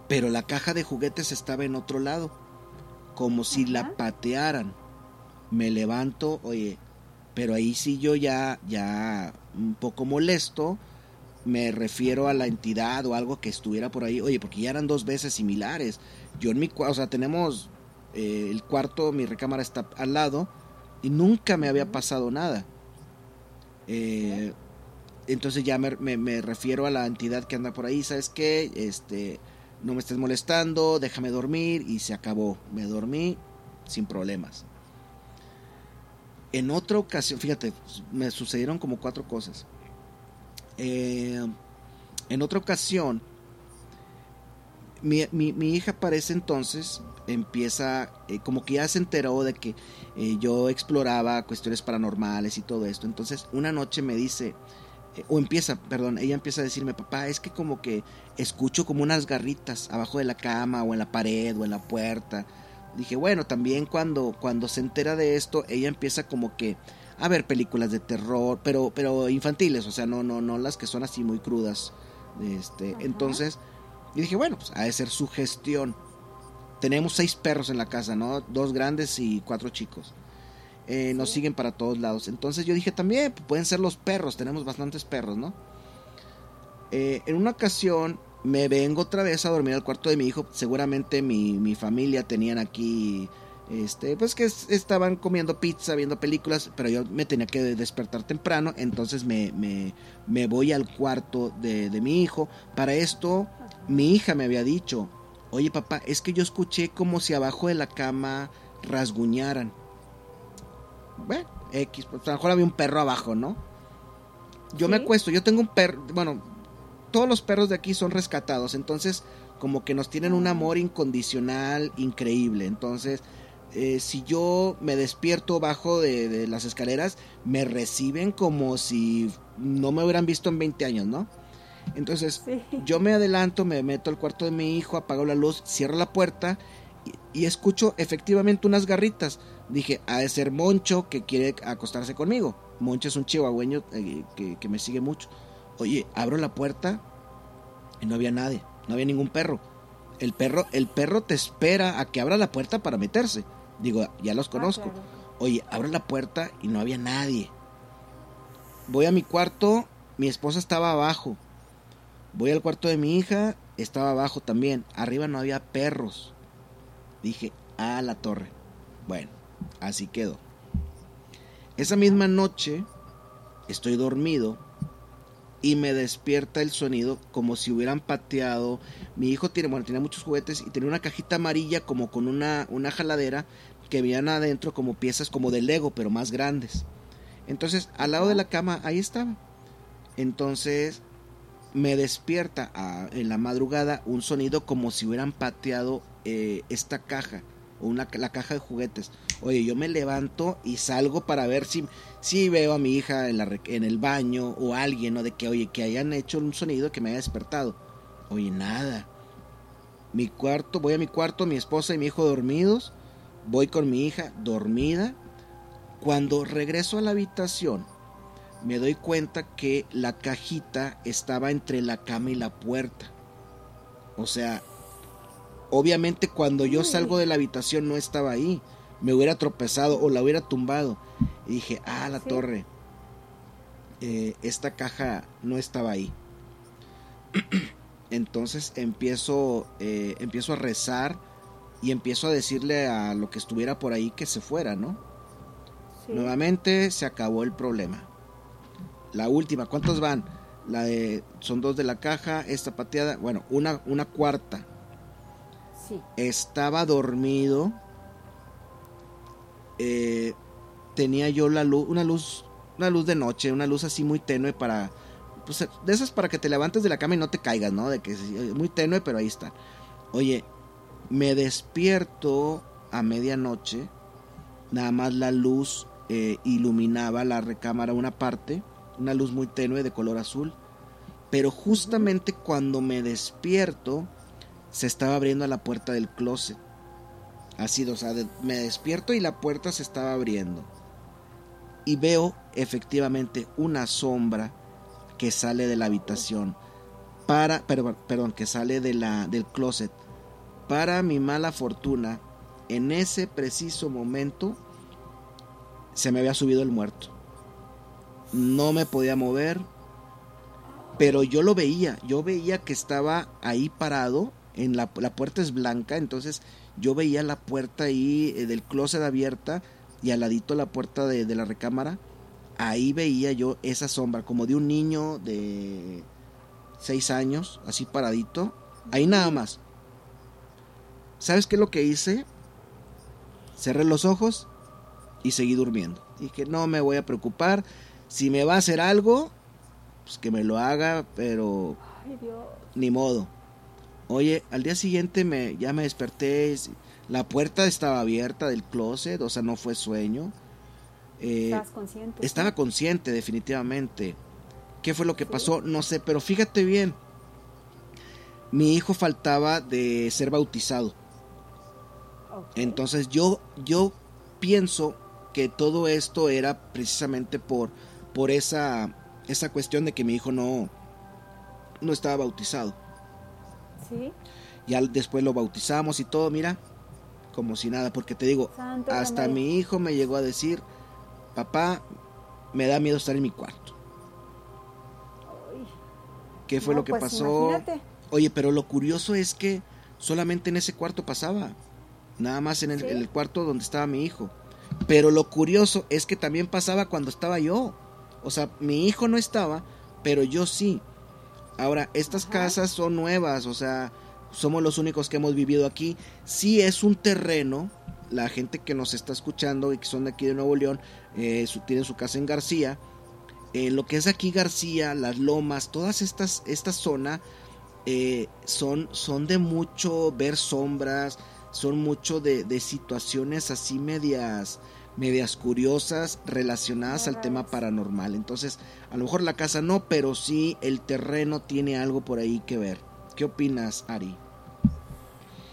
pero la caja de juguetes estaba en otro lado, como si la patearan. Me levanto, oye, pero ahí sí yo ya, ya un poco molesto, me refiero a la entidad o algo que estuviera por ahí, oye, porque ya eran dos veces similares. Yo en mi cuarto, o sea, tenemos eh, el cuarto, mi recámara está al lado y nunca me había pasado nada. Eh, entonces ya me, refiero a la entidad que anda por ahí, ¿sabes qué? Este, no me estés molestando, déjame dormir y se acabó. Me dormí sin problemas. En otra ocasión, fíjate, me sucedieron como cuatro cosas. Eh, en otra ocasión, mi, hija para ese entonces empieza, eh, como que ya se enteró de que eh, yo exploraba cuestiones paranormales y todo esto. Entonces, una noche me dice, o empieza, perdón, ella empieza a decirme, papá, es que como que escucho como unas garritas abajo de la cama o en la pared o en la puerta. Dije, bueno, también cuando, cuando se entera de esto, ella empieza como que a ver películas de terror, pero, pero infantiles, o sea, no, no, no las que son así muy crudas. Este, entonces, y dije, bueno, pues ha de ser su gestión. Tenemos seis perros en la casa, ¿no? Dos grandes y cuatro chicos. Eh, nos siguen para todos lados. Entonces yo dije también, pueden ser los perros, tenemos bastantes perros, ¿no? Eh, en una ocasión me vengo otra vez a dormir al cuarto de mi hijo. Seguramente mi, familia tenían aquí, este, pues que estaban comiendo pizza, viendo películas, pero yo me tenía que despertar temprano. Entonces me, me, voy al cuarto de, de mi hijo. Para esto, mi hija me había dicho, oye papá, es que yo escuché como si abajo de la cama rasguñaran bueno, X, pues a lo mejor había un perro abajo, ¿no? Yo me acuesto, yo tengo un perro, bueno, todos los perros de aquí son rescatados, entonces como que nos tienen un amor incondicional increíble, entonces eh, si yo me despierto bajo de, las escaleras, me reciben como si no me hubieran visto en 20 años, ¿no? Entonces yo me adelanto, me meto al cuarto de mi hijo, apago la luz, cierro la puerta y escucho efectivamente unas garritas dije, ha de ser Moncho que quiere acostarse conmigo. Moncho es un chihuahueño eh, que, me sigue mucho. Oye, abro la puerta y no había nadie, no había ningún perro. El perro, el perro te espera a que abra la puerta para meterse. Digo, ya los ah, conozco. Oye, abro la puerta y no había nadie. Voy a mi cuarto, mi esposa estaba abajo. Voy al cuarto de mi hija, estaba abajo también. Arriba no había perros. Dije, a la torre. Bueno, Así quedó. Esa misma noche estoy dormido y me despierta el sonido como si hubieran pateado. Mi hijo tiene, bueno, tenía muchos juguetes y tenía una cajita amarilla como con una, una jaladera que veían adentro como piezas como de Lego, pero más grandes. Entonces, al lado de la cama, ahí estaba. Entonces, me despierta en la madrugada un sonido como si hubieran pateado eh, esta caja o una, la caja de juguetes. Oye, yo me levanto y salgo para ver si, si veo a mi hija en, la, en el baño o alguien, ¿no? De que, oye, que hayan hecho un sonido que me haya despertado. Oye, nada. Mi cuarto, voy a mi cuarto, mi esposa y mi hijo dormidos. Voy con mi hija dormida. Cuando regreso a la habitación, me doy cuenta que la cajita estaba entre la cama y la puerta. O sea, obviamente cuando yo salgo de la habitación no estaba ahí. Me hubiera tropezado o la hubiera tumbado. Y dije, ah, la torre. Eh, esta caja no estaba ahí. Entonces empiezo, eh, empiezo a rezar y empiezo a decirle a lo que estuviera por ahí que se fuera, ¿no? Nuevamente se acabó el problema. La última, ¿cuántos van? La de, son dos de la caja, esta pateada, bueno, una, una cuarta. Estaba dormido. Eh, tenía yo la luz, una luz, una luz de noche, una luz así muy tenue para pues, de esas para que te levantes de la cama y no te caigas, ¿no? De que es muy tenue, pero ahí está. Oye, me despierto a medianoche, nada más la luz eh, iluminaba la recámara una parte, una luz muy tenue de color azul, pero justamente cuando me despierto, se estaba abriendo la puerta del closet. Así, o sea, me despierto y la puerta se estaba abriendo. Y veo efectivamente una sombra que sale de la habitación, para, perdón, perdón, que sale de la, del closet. Para mi mala fortuna, en ese preciso momento se me había subido el muerto. No me podía mover, pero yo lo veía, yo veía que estaba ahí parado, en la, la puerta es blanca, entonces yo veía la puerta ahí eh, del closet abierta y al ladito la puerta de, de la recámara ahí veía yo esa sombra, como de un niño de seis años, así paradito, ahí nada más. ¿Sabes qué es lo que hice? Cerré los ojos y seguí durmiendo. Dije, no me voy a preocupar. Si me va a hacer algo, pues que me lo haga, pero ni modo. Oye, al día siguiente me, ya me desperté, la puerta estaba abierta del closet, o sea, no fue sueño. Eh, estaba consciente, definitivamente. ¿Qué fue lo que pasó? No sé, pero fíjate bien. Mi hijo faltaba de ser bautizado. Entonces yo, yo pienso que todo esto era precisamente por, por esa, esa cuestión de que mi hijo no, no estaba bautizado. Sí. Ya después lo bautizamos y todo, mira, como si nada, porque te digo, hasta mi hijo me llegó a decir, papá, me da miedo estar en mi cuarto. ¿Qué fue lo que pues pasó? Oye, pero lo curioso es que solamente en ese cuarto pasaba. Nada más en el, cuarto donde estaba mi hijo. Pero lo curioso es que también pasaba cuando estaba yo. O sea, mi hijo no estaba, pero yo sí. Ahora, estas casas son nuevas, o sea, somos los únicos que hemos vivido aquí. Sí es un terreno, la gente que nos está escuchando y que son de aquí de Nuevo León, eh, su, tienen su casa en García. Eh, lo que es aquí García, las lomas, todas estas, esta zona eh, son, son de mucho ver sombras, son mucho de, de situaciones así medias, medias curiosas relacionadas al tema paranormal. Entonces, a lo mejor la casa no, pero sí el terreno tiene algo por ahí que ver. ¿Qué opinas, Ari?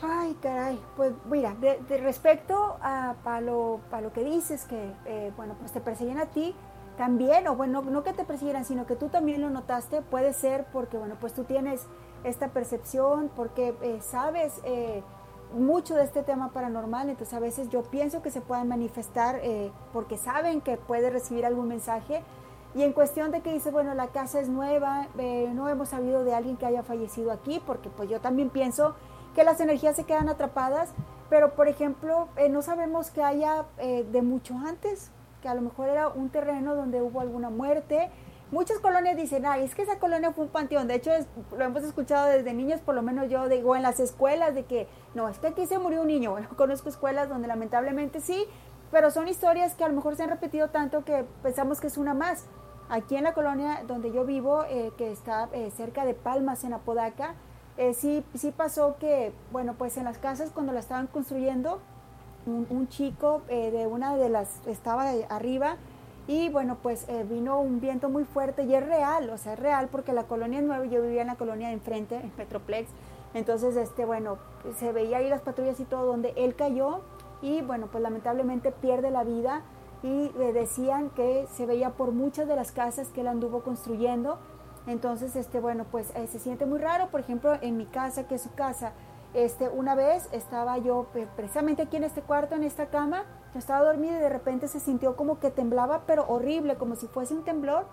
Ay, caray, pues mira, de, respecto a para lo, lo, que dices, que eh, bueno, pues te persiguen a ti, también, o bueno, no que te persiguieran, sino que tú también lo notaste, puede ser porque, bueno, pues tú tienes esta percepción, porque eh, sabes eh, mucho de este tema paranormal, entonces a veces yo pienso que se pueden manifestar porque saben que puede recibir algún mensaje. Y en cuestión de que dice, bueno, la casa es nueva, no hemos sabido de alguien que haya fallecido aquí, porque pues yo también pienso que las energías se quedan atrapadas, pero por ejemplo, eh, no sabemos que haya eh, de mucho antes, que a lo mejor era un terreno donde hubo alguna muerte. Muchas colonias dicen, ay, es que esa colonia fue un panteón. De hecho, lo hemos escuchado desde niños, por lo menos yo digo en las escuelas, de que no, es que aquí se murió un niño. Bueno, conozco escuelas donde lamentablemente sí, pero son historias que a lo mejor se han repetido tanto que pensamos que es una más. Aquí en la colonia donde yo vivo, eh, que está cerca de Palmas, en Apodaca, eh, sí, sí pasó que, bueno, pues en las casas cuando la estaban construyendo, un, chico eh, de una de las estaba arriba y bueno, pues eh, vino un viento muy fuerte y es real, o sea, es real porque la colonia es nueva, yo vivía en la colonia de enfrente, en Petroplex, entonces, este, bueno, se veía ahí las patrullas y todo donde él cayó y bueno, pues lamentablemente pierde la vida y decían que se veía por muchas de las casas que él anduvo construyendo. Entonces, este, bueno, pues se siente muy raro. Por ejemplo, en mi casa, que es su casa, este, una vez estaba yo precisamente aquí en este cuarto, en esta cama, yo estaba dormida y de repente se sintió como que temblaba, pero horrible, como si fuese un temblor,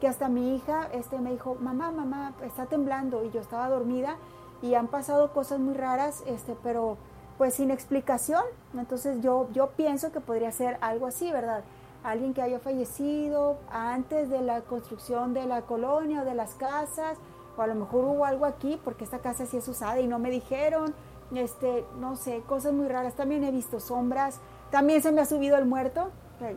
que hasta mi hija este, me dijo, mamá, mamá, está temblando, y yo estaba dormida y han pasado cosas muy raras, este, pero pues sin explicación, entonces yo, yo pienso que podría ser algo así, ¿verdad? Alguien que haya fallecido antes de la construcción de la colonia o de las casas, o a lo mejor hubo algo aquí porque esta casa sí es usada y no me dijeron, este, no sé, cosas muy raras. También he visto sombras, también se me ha subido el muerto.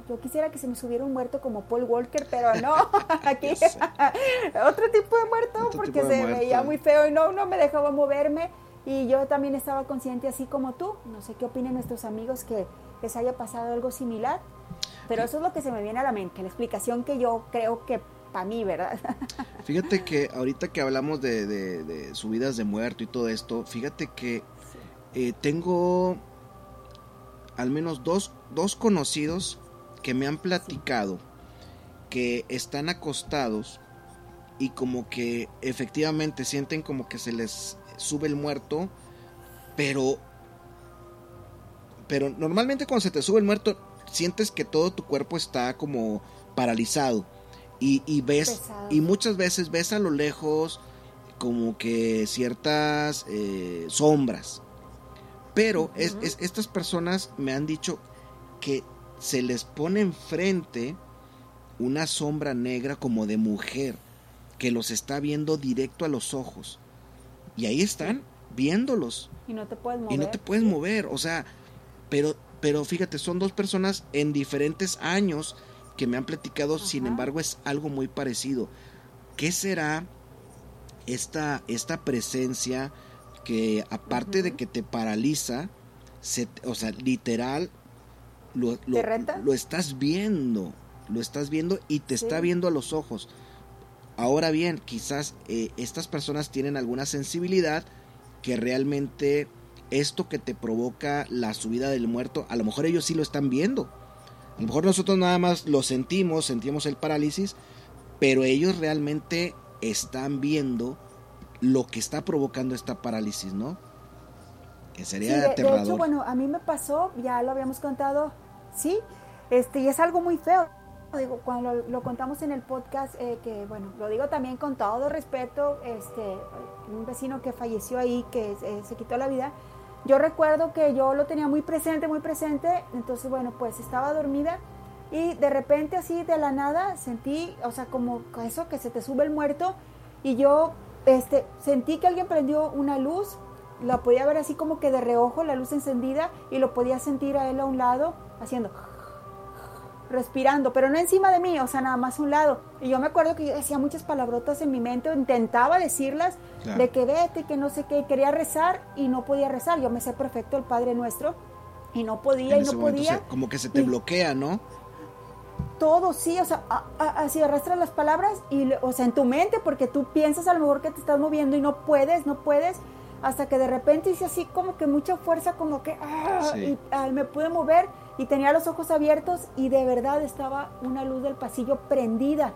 Yo quisiera que se me subiera un muerto como Paul Walker, pero no, aquí otro tipo de muerto porque se veía muy feo y no, no me dejaba moverme. Y yo también estaba consciente así como tú. No sé qué opinen nuestros amigos que les haya pasado algo similar. Pero eso es lo que se me viene a la mente, la explicación que yo creo que para mí, ¿verdad? Fíjate que ahorita que hablamos de, subidas de muerto y todo esto, fíjate que eh, tengo al menos dos, dos conocidos que me han platicado que están acostados y como que efectivamente sienten como que se les sube el muerto, pero pero normalmente cuando se te sube el muerto sientes que todo tu cuerpo está como paralizado y, ves, y muchas veces ves a lo lejos como que ciertas eh, sombras. Pero es, estas personas me han dicho que se les pone enfrente una sombra negra como de mujer que los está viendo directo a los ojos. Y ahí están viéndolos. Y no te puedes mover. Y no te puedes mover, o sea, pero pero fíjate, son dos personas en diferentes años que me han platicado, sin embargo es algo muy parecido. ¿Qué será esta, esta presencia que aparte de que te paraliza, se, o sea, literal, lo, lo, estás viendo, lo estás viendo y te está viendo a los ojos. Ahora bien, quizás eh, estas personas tienen alguna sensibilidad que realmente esto que te provoca la subida del muerto, a lo mejor ellos sí lo están viendo. A lo mejor nosotros nada más lo sentimos, sentimos el parálisis, pero ellos realmente están viendo lo que está provocando esta parálisis, ¿no? Que sería aterrador. De hecho, bueno, a mí me pasó, ya lo habíamos contado, sí, este, y es algo muy feo. Digo, cuando lo, contamos en el podcast, eh, que bueno, lo digo también con todo respeto, este, un vecino que falleció ahí, que eh, se quitó la vida, yo recuerdo que yo lo tenía muy presente, muy presente, entonces bueno, pues estaba dormida y de repente así de la nada sentí, o sea, como eso que se te sube el muerto y yo este, sentí que alguien prendió una luz, la podía ver así como que de reojo, la luz encendida y lo podía sentir a él a un lado haciendo respirando, pero no encima de mí, o sea, nada más a un lado. Y yo me acuerdo que yo decía muchas palabrotas en mi mente, intentaba decirlas, de que vete, que no sé qué, quería rezar y no podía rezar. Yo me sé perfecto el Padre Nuestro y no podía y no podía. como que se te bloquea, ¿no? Todo, sí, o sea, así arrastras las palabras y, o sea, en tu mente, porque tú piensas a lo mejor que te estás moviendo y no puedes, no puedes, hasta que de repente hice así como que mucha fuerza, como que, ah, y ah, me pude mover y tenía los ojos abiertos y de verdad estaba una luz del pasillo prendida.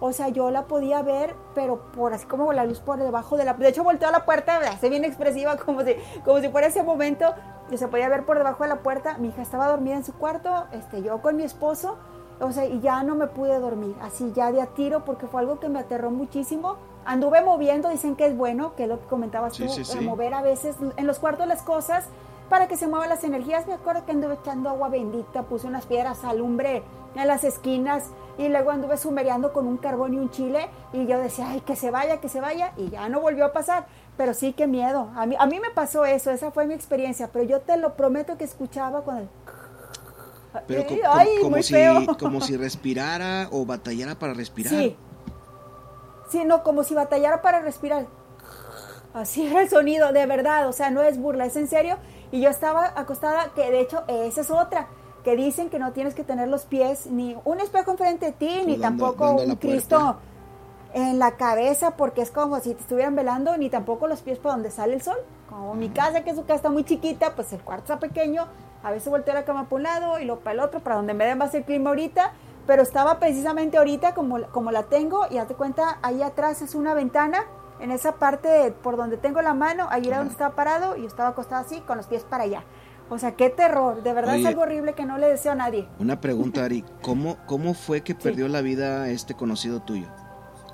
O sea, yo la podía ver, pero por así como la luz por debajo de la... De hecho, volteó a la puerta, hace bien expresiva, como si, como si fuera ese momento, que se podía ver por debajo de la puerta. Mi hija estaba dormida en su cuarto, este, yo con mi esposo, o sea, y ya no me pude dormir, así ya de a tiro, porque fue algo que me aterró muchísimo. Anduve moviendo, dicen que es bueno, que es lo que comentabas tú, mover a veces en los cuartos las cosas, para que se muevan las energías. Me acuerdo que anduve echando agua bendita, puse unas piedras alumbre en las esquinas y luego anduve sumereando con un carbón y un chile y yo decía, ay, que se vaya, que se vaya y ya no volvió a pasar. Pero sí, qué miedo. A mí, a mí me pasó eso, esa fue mi experiencia, pero yo te lo prometo que escuchaba cuando... Pero como, si, como si respirara o batallara para respirar. Sí. Sí, no, como si batallara para respirar. Así era el sonido, de verdad, o sea, no es burla, es en serio. Y yo estaba acostada, que de hecho esa es otra, que dicen que no tienes que tener los pies ni un espejo enfrente de ti, ni tampoco un Cristo. en la cabeza porque es como si te estuvieran velando, ni tampoco los pies para donde sale el sol. Como mi casa, que su casa está muy chiquita, pues el cuarto está pequeño, a veces volteo la cama para un lado y luego para el otro, para donde me den más el clima ahorita, pero estaba precisamente ahorita como, como la tengo y hazte cuenta, ahí atrás es una ventana, en esa parte por donde tengo la mano, ahí era donde estaba parado y yo estaba acostada así con los pies para allá. O sea, qué terror, de verdad es algo horrible que no le deseo a nadie. Una pregunta, Ari, ¿cómo, cómo fue que perdió la vida este conocido tuyo?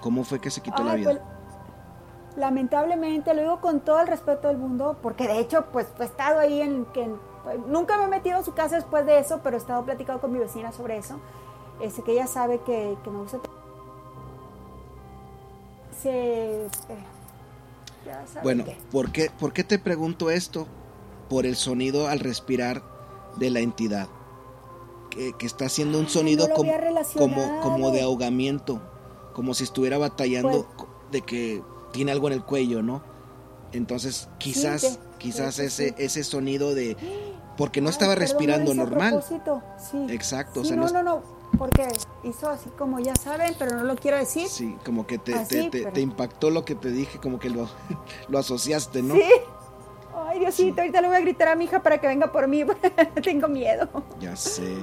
¿Cómo fue que se quitó la vida? Pues, lamentablemente, lo digo con todo el respeto del mundo, porque de hecho, pues he estado ahí en que pues, nunca me he metido a su casa después de eso, pero he estado platicando con mi vecina sobre eso. Este, que ella sabe que, me gusta. Se, eh, bueno, ¿por qué, ¿por qué te pregunto esto? Por el sonido al respirar de la entidad. Que, está haciendo un sonido como, como, como de ahogamiento como si estuviera batallando pues de que tiene algo en el cuello, ¿no? Entonces, quizás, quizás ese, ese sonido de porque no estaba respirando normal. Exacto. no, no, no, porque hizo así como ya saben, pero no lo quiero decir. Sí, como que te, te, impactó lo que te dije, como que lo, lo asociaste, ¿no? Sí. Ay, Diosito, ahorita le voy a gritar a mi hija para que venga por mí, tengo miedo. Ya sé.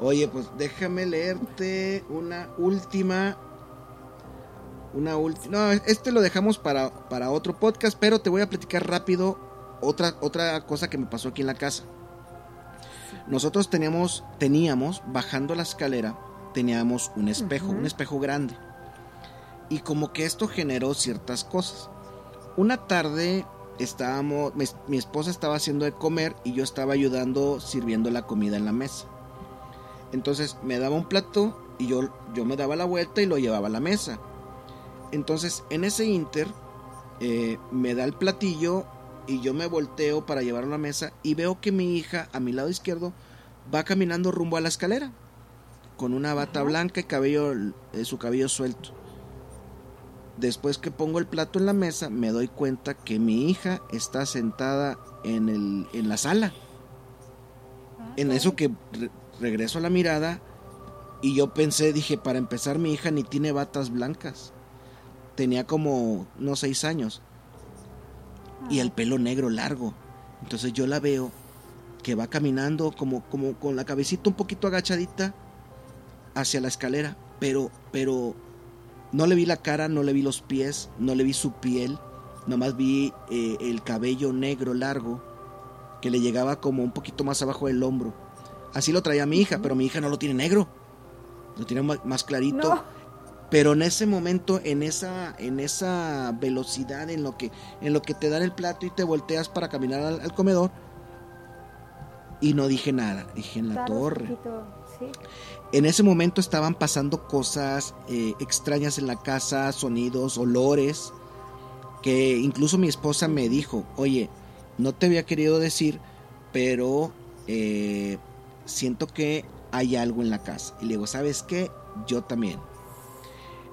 Oye, pues déjame leerte una última una última. No, este lo dejamos para, para otro podcast, pero te voy a platicar rápido otra, otra cosa que me pasó aquí en la casa. Nosotros teníamos, teníamos, bajando la escalera, teníamos un espejo, un espejo grande. Y como que esto generó ciertas cosas. Una tarde estábamos, mi, mi, esposa estaba haciendo de comer y yo estaba ayudando sirviendo la comida en la mesa. Entonces me daba un plato y yo, yo me daba la vuelta y lo llevaba a la mesa. Entonces, en ese inter, eh, me da el platillo y yo me volteo para llevarlo a la mesa y veo que mi hija, a mi lado izquierdo, va caminando rumbo a la escalera, con una bata blanca y cabello, eh, su cabello suelto. Después que pongo el plato en la mesa, me doy cuenta que mi hija está sentada en, el, en la sala. Ah, en eso que regreso a la mirada y yo pensé, dije, para empezar mi hija ni tiene batas blancas tenía como unos seis años. Y el pelo negro largo. Entonces yo la veo que va caminando como, como con la cabecita un poquito agachadita hacia la escalera, pero, pero no le vi la cara, no le vi los pies, no le vi su piel, nomás vi eh, el cabello negro largo que le llegaba como un poquito más abajo del hombro. Así lo traía mi hija, pero mi hija no lo tiene negro, lo tiene más clarito pero en ese momento en esa en esa velocidad en lo que en lo que te dan el plato y te volteas para caminar al, comedor y no dije nada dije en la torre. en ese momento estaban pasando cosas eh, extrañas en la casa sonidos olores que incluso mi esposa me dijo oye no te había querido decir pero eh, siento que hay algo en la casa y le digo sabes qué yo también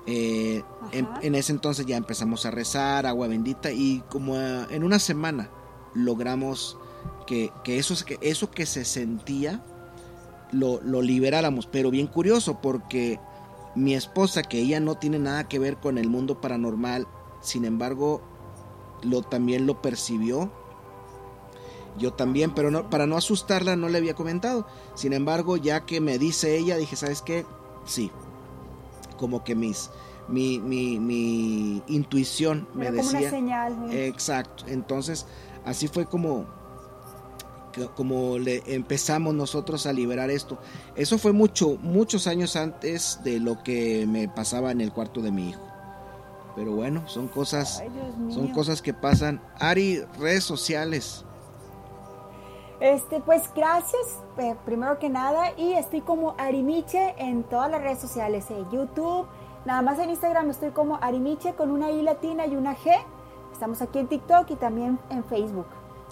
eh, en, ese entonces ya empezamos a rezar, agua bendita, y como en una semana logramos que, eso, que eso que se sentía lo, lo, liberáramos. Pero bien curioso, porque mi esposa, que ella no tiene nada que ver con el mundo paranormal, sin embargo, lo, también lo percibió. Yo también, pero no, para no asustarla no le había comentado. Sin embargo, ya que me dice ella, dije, ¿sabes qué? Sí, como que mis mi, mi, mi intuición me decía. Exacto. Entonces, así fue como como le empezamos nosotros a liberar esto. Eso fue mucho, muchos años antes de lo que me pasaba en el cuarto de mi hijo. Pero bueno, son cosas, son cosas que pasan. Ari, redes sociales. Este, pues gracias, eh, primero que nada, y estoy como Arimiche en todas las redes sociales, eh, YouTube, nada más en Instagram estoy como Arimiche con una I latina y una G. Estamos aquí en TikTok y también en Facebook.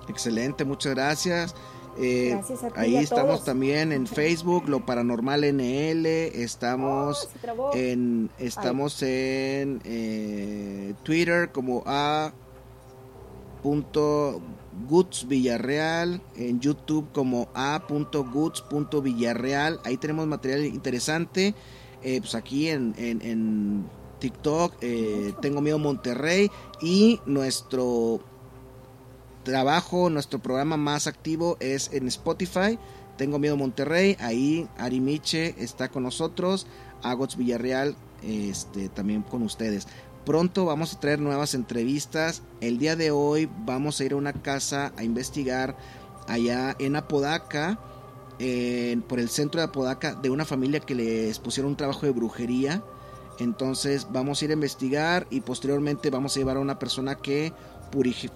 Excelente, muchas gracias. Eh, gracias a ti ahí estamos también en Facebook, lo paranormal NL, estamos oh, en estamos en Twitter como a Goods Villarreal, en YouTube como a.goods.villarreal. Ahí tenemos material interesante. Eh, pues aquí en, en, TikTok, eh, Tengo Miedo Monterrey y nuestro trabajo, nuestro programa más activo es en Spotify. Tengo Miedo Monterrey, ahí Ari Miche está con nosotros, Agots Villarreal este, también con ustedes. Pronto vamos a traer nuevas entrevistas. El día de hoy vamos a ir a una casa a investigar allá en Apodaca, por el centro de Apodaca, de una familia que les pusieron un trabajo de brujería. Entonces vamos a ir a investigar y posteriormente vamos a llevar a una persona que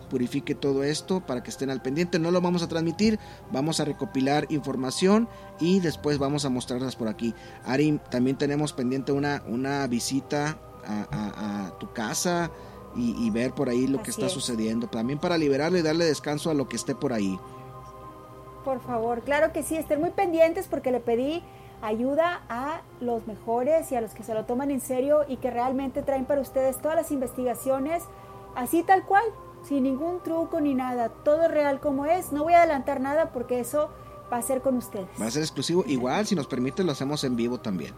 purifique todo esto para que estén al pendiente. No lo vamos a transmitir, vamos a recopilar información y después vamos a mostrarlas por aquí. Ari, también tenemos pendiente una, una visita a, tu casa y, ver por ahí lo que está sucediendo. También para liberarle y darle descanso a lo que esté por ahí. Por favor, claro que sí, estén muy pendientes porque le pedí ayuda a los mejores y a los que se lo toman en serio y que realmente traen para ustedes todas las investigaciones así tal cual, sin ningún truco ni nada, todo real como es. No voy a adelantar nada porque eso va a ser con ustedes. Va a ser exclusivo. Igual, si nos permite, lo hacemos en vivo también.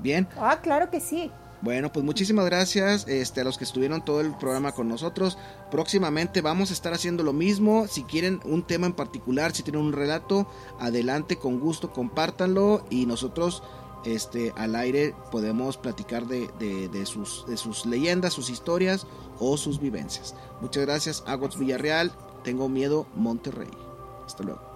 Bien. Ah, claro que sí. Bueno, pues muchísimas gracias este, a los que estuvieron todo el programa con nosotros. Próximamente vamos a estar haciendo lo mismo. Si quieren un tema en particular, si tienen un relato, adelante, con gusto, compártanlo y nosotros este, al aire podemos platicar de, sus, de sus leyendas, sus historias o sus vivencias. Muchas gracias, Agots Villarreal. Tengo miedo, Monterrey. Hasta luego.